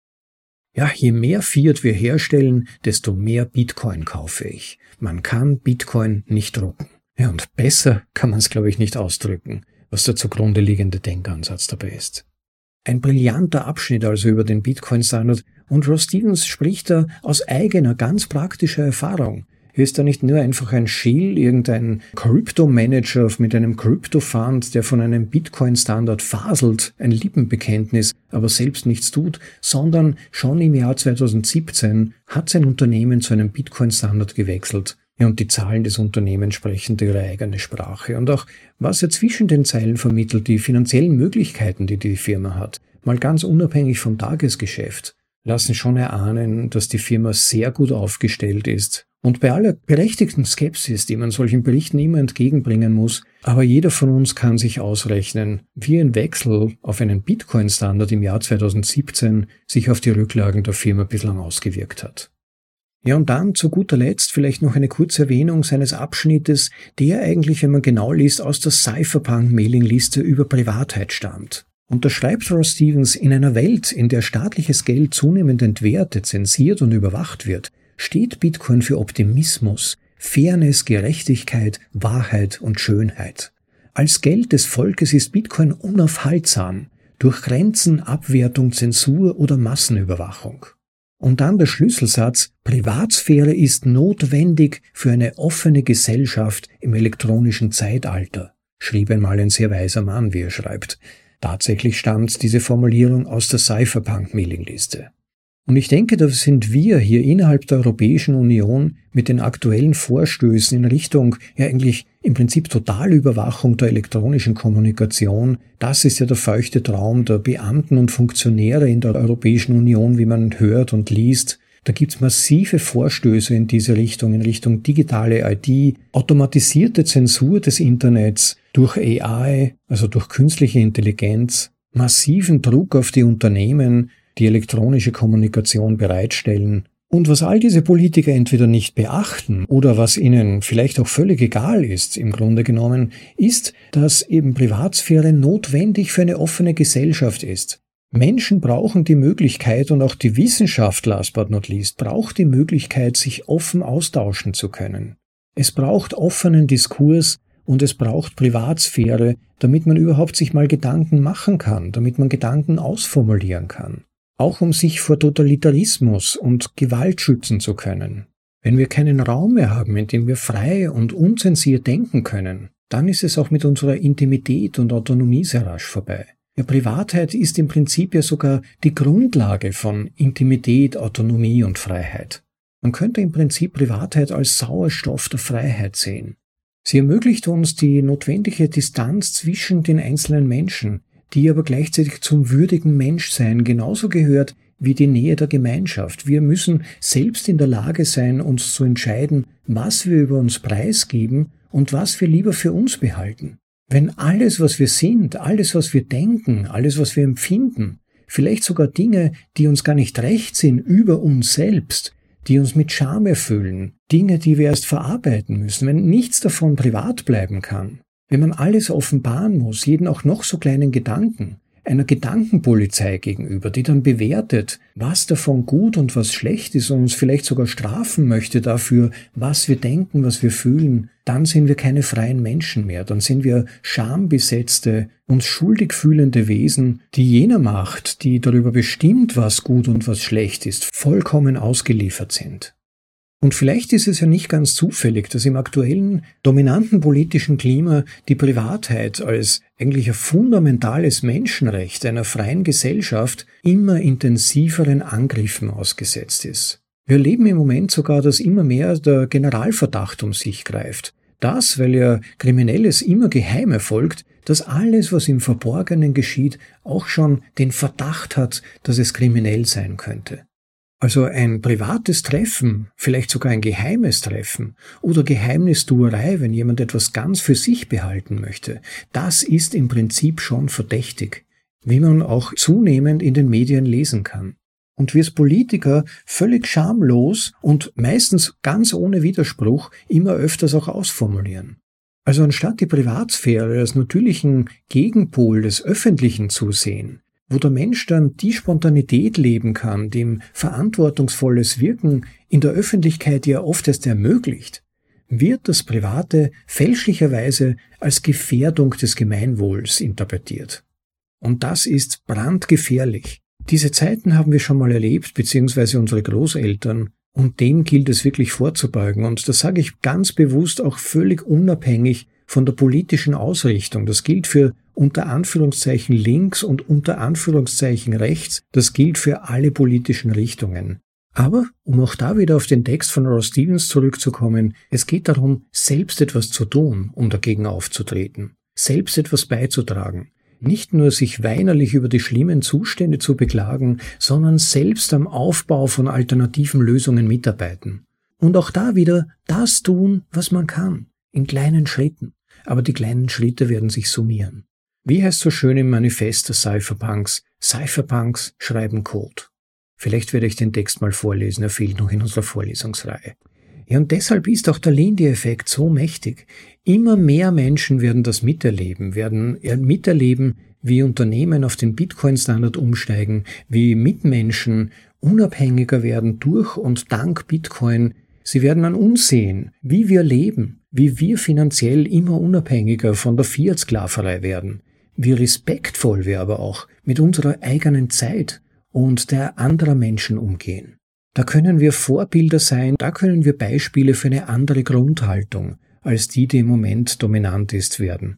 Ja, je mehr Fiat wir herstellen, desto mehr Bitcoin kaufe ich. Man kann Bitcoin nicht drucken. Ja, und besser kann man es, glaube ich, nicht ausdrücken, was der zugrunde liegende Denkansatz dabei ist. Ein brillanter Abschnitt also über den Bitcoin-Standard und Ross Stevens spricht da aus eigener, ganz praktischer Erfahrung. Ist da nicht nur einfach ein Shield, irgendein Crypto-Manager mit einem Crypto-Fund, der von einem Bitcoin-Standard faselt, ein Lippenbekenntnis, aber selbst nichts tut, sondern schon im Jahr 2017 hat sein Unternehmen zu einem Bitcoin-Standard gewechselt. Ja, und die Zahlen des Unternehmens sprechen ihre eigene Sprache. Und auch was er zwischen den Zeilen vermittelt, die finanziellen Möglichkeiten, die die Firma hat, mal ganz unabhängig vom Tagesgeschäft, lassen schon erahnen, dass die Firma sehr gut aufgestellt ist. Und bei aller berechtigten Skepsis, die man solchen Berichten immer entgegenbringen muss, aber jeder von uns kann sich ausrechnen, wie ein Wechsel auf einen Bitcoin-Standard im Jahr 2017 sich auf die Rücklagen der Firma bislang ausgewirkt hat. Ja, und dann zu guter Letzt vielleicht noch eine kurze Erwähnung seines Abschnittes, der eigentlich, wenn man genau liest, aus der Cypherpunk-Mailingliste über Privatheit stammt. Und da schreibt Ross Stevens, in einer Welt, in der staatliches Geld zunehmend entwertet, zensiert und überwacht wird, steht Bitcoin für Optimismus, Fairness, Gerechtigkeit, Wahrheit und Schönheit. Als Geld des Volkes ist Bitcoin unaufhaltsam durch Grenzen, Abwertung, Zensur oder Massenüberwachung. Und dann der Schlüsselsatz, Privatsphäre ist notwendig für eine offene Gesellschaft im elektronischen Zeitalter, schrieb einmal ein sehr weiser Mann, wie er schreibt. Tatsächlich stammt diese Formulierung aus der Cypherpunk-Mailingliste. Und ich denke, da sind wir hier innerhalb der Europäischen Union mit den aktuellen Vorstößen in Richtung ja eigentlich im Prinzip Totalüberwachung der elektronischen Kommunikation. Das ist ja der feuchte Traum der Beamten und Funktionäre in der Europäischen Union, wie man hört und liest. Da gibt's massive Vorstöße in diese Richtung, in Richtung digitale ID, automatisierte Zensur des Internets durch AI, also durch künstliche Intelligenz, massiven Druck auf die Unternehmen, die elektronische Kommunikation bereitstellen. Und was all diese Politiker entweder nicht beachten oder was ihnen vielleicht auch völlig egal ist, im Grunde genommen, ist, dass eben Privatsphäre notwendig für eine offene Gesellschaft ist. Menschen brauchen die Möglichkeit und auch die Wissenschaft, last but not least, braucht die Möglichkeit, sich offen austauschen zu können. Es braucht offenen Diskurs und es braucht Privatsphäre, damit man überhaupt sich mal Gedanken machen kann, damit man Gedanken ausformulieren kann. Auch um sich vor Totalitarismus und Gewalt schützen zu können. Wenn wir keinen Raum mehr haben, in dem wir frei und unzensiert denken können, dann ist es auch mit unserer Intimität und Autonomie sehr rasch vorbei. Ja, Privatheit ist im Prinzip ja sogar die Grundlage von Intimität, Autonomie und Freiheit. Man könnte im Prinzip Privatheit als Sauerstoff der Freiheit sehen. Sie ermöglicht uns die notwendige Distanz zwischen den einzelnen Menschen, die aber gleichzeitig zum würdigen Menschsein genauso gehört wie die Nähe der Gemeinschaft. Wir müssen selbst in der Lage sein, uns zu entscheiden, was wir über uns preisgeben und was wir lieber für uns behalten. Wenn alles, was wir sind, alles, was wir denken, alles, was wir empfinden, vielleicht sogar Dinge, die uns gar nicht recht sind, über uns selbst, die uns mit Scham erfüllen, Dinge, die wir erst verarbeiten müssen, wenn nichts davon privat bleiben kann, wenn man alles offenbaren muss, jeden auch noch so kleinen Gedanken, einer Gedankenpolizei gegenüber, die dann bewertet, was davon gut und was schlecht ist und uns vielleicht sogar strafen möchte dafür, was wir denken, was wir fühlen, dann sind wir keine freien Menschen mehr, dann sind wir schambesetzte, uns schuldig fühlende Wesen, die jener Macht, die darüber bestimmt, was gut und was schlecht ist, vollkommen ausgeliefert sind. Und vielleicht ist es ja nicht ganz zufällig, dass im aktuellen dominanten politischen Klima die Privatheit als eigentlich ein fundamentales Menschenrecht einer freien Gesellschaft immer intensiveren Angriffen ausgesetzt ist. Wir erleben im Moment sogar, dass immer mehr der Generalverdacht um sich greift. Das, weil ja Kriminelles immer geheim erfolgt, dass alles, was im Verborgenen geschieht, auch schon den Verdacht hat, dass es kriminell sein könnte. Also ein privates Treffen, vielleicht sogar ein geheimes Treffen oder Geheimnistuerei, wenn jemand etwas ganz für sich behalten möchte, das ist im Prinzip schon verdächtig, wie man auch zunehmend in den Medien lesen kann. Und wir als Politiker völlig schamlos und meistens ganz ohne Widerspruch immer öfters auch ausformulieren. Also anstatt die Privatsphäre als natürlichen Gegenpol des Öffentlichen zu sehen, wo der Mensch dann die Spontanität leben kann, dem verantwortungsvolles Wirken in der Öffentlichkeit ja oft erst ermöglicht, wird das Private fälschlicherweise als Gefährdung des Gemeinwohls interpretiert. Und das ist brandgefährlich. Diese Zeiten haben wir schon mal erlebt, beziehungsweise unsere Großeltern Und dem gilt es wirklich vorzubeugen. Und das sage ich ganz bewusst auch völlig unabhängig von der politischen Ausrichtung. Das gilt für unter Anführungszeichen links und unter Anführungszeichen rechts. Das gilt für alle politischen Richtungen. Aber, um auch da wieder auf den Text von Ross Stevens zurückzukommen, es geht darum, selbst etwas zu tun, um dagegen aufzutreten, selbst etwas beizutragen. Nicht nur sich weinerlich über die schlimmen Zustände zu beklagen, sondern selbst am Aufbau von alternativen Lösungen mitarbeiten. Und auch da wieder das tun, was man kann, in kleinen Schritten. Aber die kleinen Schritte werden sich summieren. Wie heißt so schön im Manifest der Cypherpunks? Cypherpunks schreiben Code. Vielleicht werde ich den Text mal vorlesen, er fehlt noch in unserer Vorlesungsreihe. Ja, und deshalb ist auch der Lindy-Effekt so mächtig. Immer mehr Menschen werden das miterleben, werden miterleben, wie Unternehmen auf den Bitcoin-Standard umsteigen, wie Mitmenschen unabhängiger werden durch und dank Bitcoin. Sie werden an uns sehen, wie wir leben, wie wir finanziell immer unabhängiger von der Fiat-Sklaverei werden, wie respektvoll wir aber auch mit unserer eigenen Zeit und der anderer Menschen umgehen. Da können wir Vorbilder sein, da können wir Beispiele für eine andere Grundhaltung als die, die im Moment dominant ist, werden.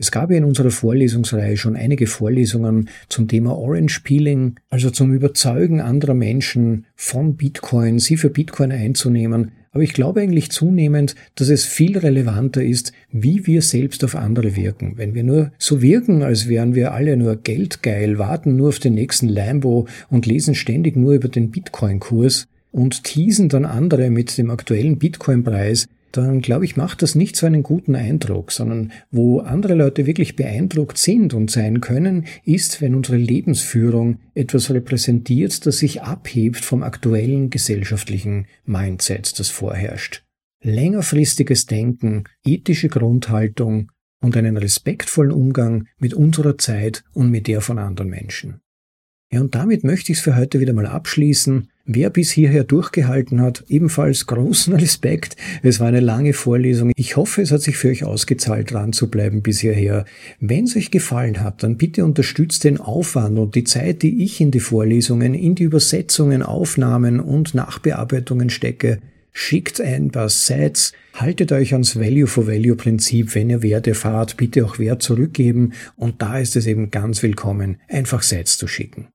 Es gab ja in unserer Vorlesungsreihe schon einige Vorlesungen zum Thema Orange Peeling, also zum Überzeugen anderer Menschen von Bitcoin, sie für Bitcoin einzunehmen, aber ich glaube eigentlich zunehmend, dass es viel relevanter ist, wie wir selbst auf andere wirken. Wenn wir nur so wirken, als wären wir alle nur geldgeil, warten nur auf den nächsten Lambo und lesen ständig nur über den Bitcoin-Kurs und teasen dann andere mit dem aktuellen Bitcoin-Preis, dann glaube ich, macht das nicht so einen guten Eindruck, sondern wo andere Leute wirklich beeindruckt sind und sein können, ist, wenn unsere Lebensführung etwas repräsentiert, das sich abhebt vom aktuellen gesellschaftlichen Mindset, das vorherrscht. Längerfristiges Denken, ethische Grundhaltung und einen respektvollen Umgang mit unserer Zeit und mit der von anderen Menschen. Ja, und damit möchte ich es für heute wieder mal abschließen. Wer bis hierher durchgehalten hat, ebenfalls großen Respekt. Es war eine lange Vorlesung. Ich hoffe, es hat sich für euch ausgezahlt, dran zu bleiben bis hierher. Wenn es euch gefallen hat, dann bitte unterstützt den Aufwand und die Zeit, die ich in die Vorlesungen, in die Übersetzungen, Aufnahmen und Nachbearbeitungen stecke. Schickt ein paar Sets, haltet euch ans Value for Value Prinzip, wenn ihr Wert erfahrt, bitte auch Wert zurückgeben und da ist es eben ganz willkommen, einfach Sets zu schicken.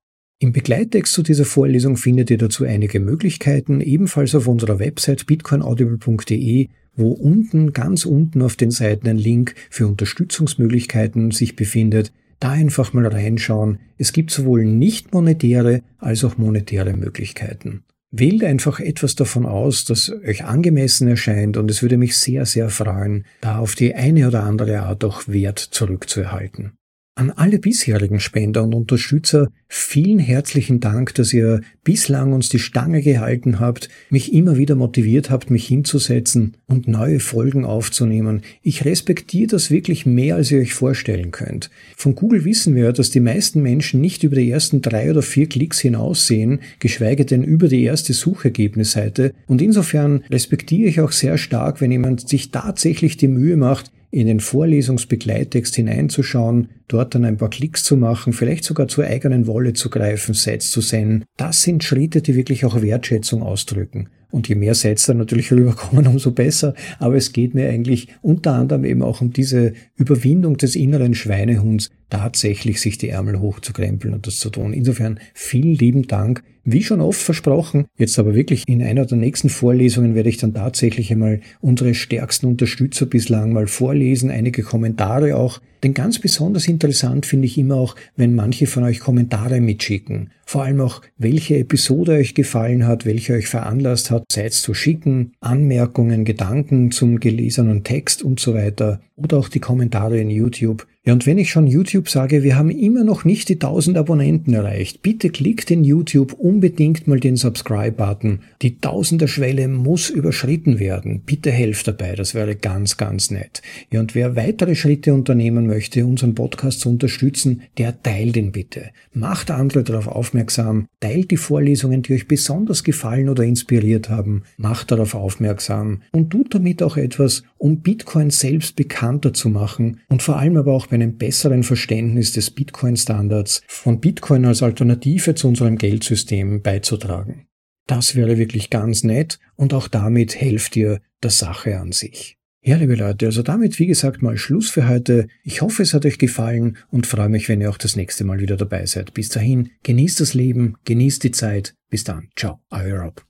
Im Begleittext zu dieser Vorlesung findet ihr dazu einige Möglichkeiten, ebenfalls auf unserer Website bitcoinaudible.de, wo unten, ganz unten auf den Seiten ein Link für Unterstützungsmöglichkeiten sich befindet. Da einfach mal reinschauen. Es gibt sowohl nicht monetäre als auch monetäre Möglichkeiten. Wählt einfach etwas davon aus, das euch angemessen erscheint und es würde mich sehr, sehr freuen, da auf die eine oder andere Art auch Wert zurückzuerhalten. An alle bisherigen Spender und Unterstützer vielen herzlichen Dank, dass ihr bislang uns die Stange gehalten habt, mich immer wieder motiviert habt, mich hinzusetzen und neue Folgen aufzunehmen. Ich respektiere das wirklich mehr, als ihr euch vorstellen könnt. Von Google wissen wir, dass die meisten Menschen nicht über die ersten drei oder vier Klicks hinaussehen, geschweige denn über die erste Suchergebnisseite. Und insofern respektiere ich auch sehr stark, wenn jemand sich tatsächlich die Mühe macht, in den Vorlesungsbegleittext hineinzuschauen, dort dann ein paar Klicks zu machen, vielleicht sogar zur eigenen Wolle zu greifen, Sets zu senden. Das sind Schritte, die wirklich auch Wertschätzung ausdrücken. Und je mehr Sets dann natürlich rüberkommen, umso besser. Aber es geht mir eigentlich unter anderem eben auch um diese Überwindung des inneren Schweinehunds, tatsächlich sich die Ärmel hochzukrempeln und das zu tun. Insofern vielen lieben Dank. Wie schon oft versprochen, jetzt aber wirklich in einer der nächsten Vorlesungen werde ich dann tatsächlich einmal unsere stärksten Unterstützer bislang mal vorlesen, einige Kommentare auch. Denn ganz besonders interessant finde ich immer auch, wenn manche von euch Kommentare mitschicken. Vor allem auch, welche Episode euch gefallen hat, welche euch veranlasst hat, Zeit zu schicken, Anmerkungen, Gedanken zum gelesenen Text und so weiter. Oder auch die Kommentare in YouTube. Ja, und wenn ich schon YouTube sage, wir haben immer noch nicht die 1000 Abonnenten erreicht, bitte klickt in YouTube unbedingt mal den Subscribe-Button. Die 1000er Schwelle muss überschritten werden. Bitte helft dabei, das wäre ganz, ganz nett. Ja, und wer weitere Schritte unternehmen möchte, unseren Podcast zu unterstützen, der teilt ihn bitte. Macht andere darauf aufmerksam, teilt die Vorlesungen, die euch besonders gefallen oder inspiriert haben, macht darauf aufmerksam und tut damit auch etwas, um Bitcoin selbst bekannter zu machen und vor allem aber auch bei einem besseren Verständnis des Bitcoin-Standards von Bitcoin als Alternative zu unserem Geldsystem beizutragen. Das wäre wirklich ganz nett und auch damit helft ihr der Sache an sich. Ja, liebe Leute, also damit, wie gesagt, mal Schluss für heute. Ich hoffe, es hat euch gefallen und freue mich, wenn ihr auch das nächste Mal wieder dabei seid. Bis dahin, genießt das Leben, genießt die Zeit. Bis dann. Ciao, euer Rob.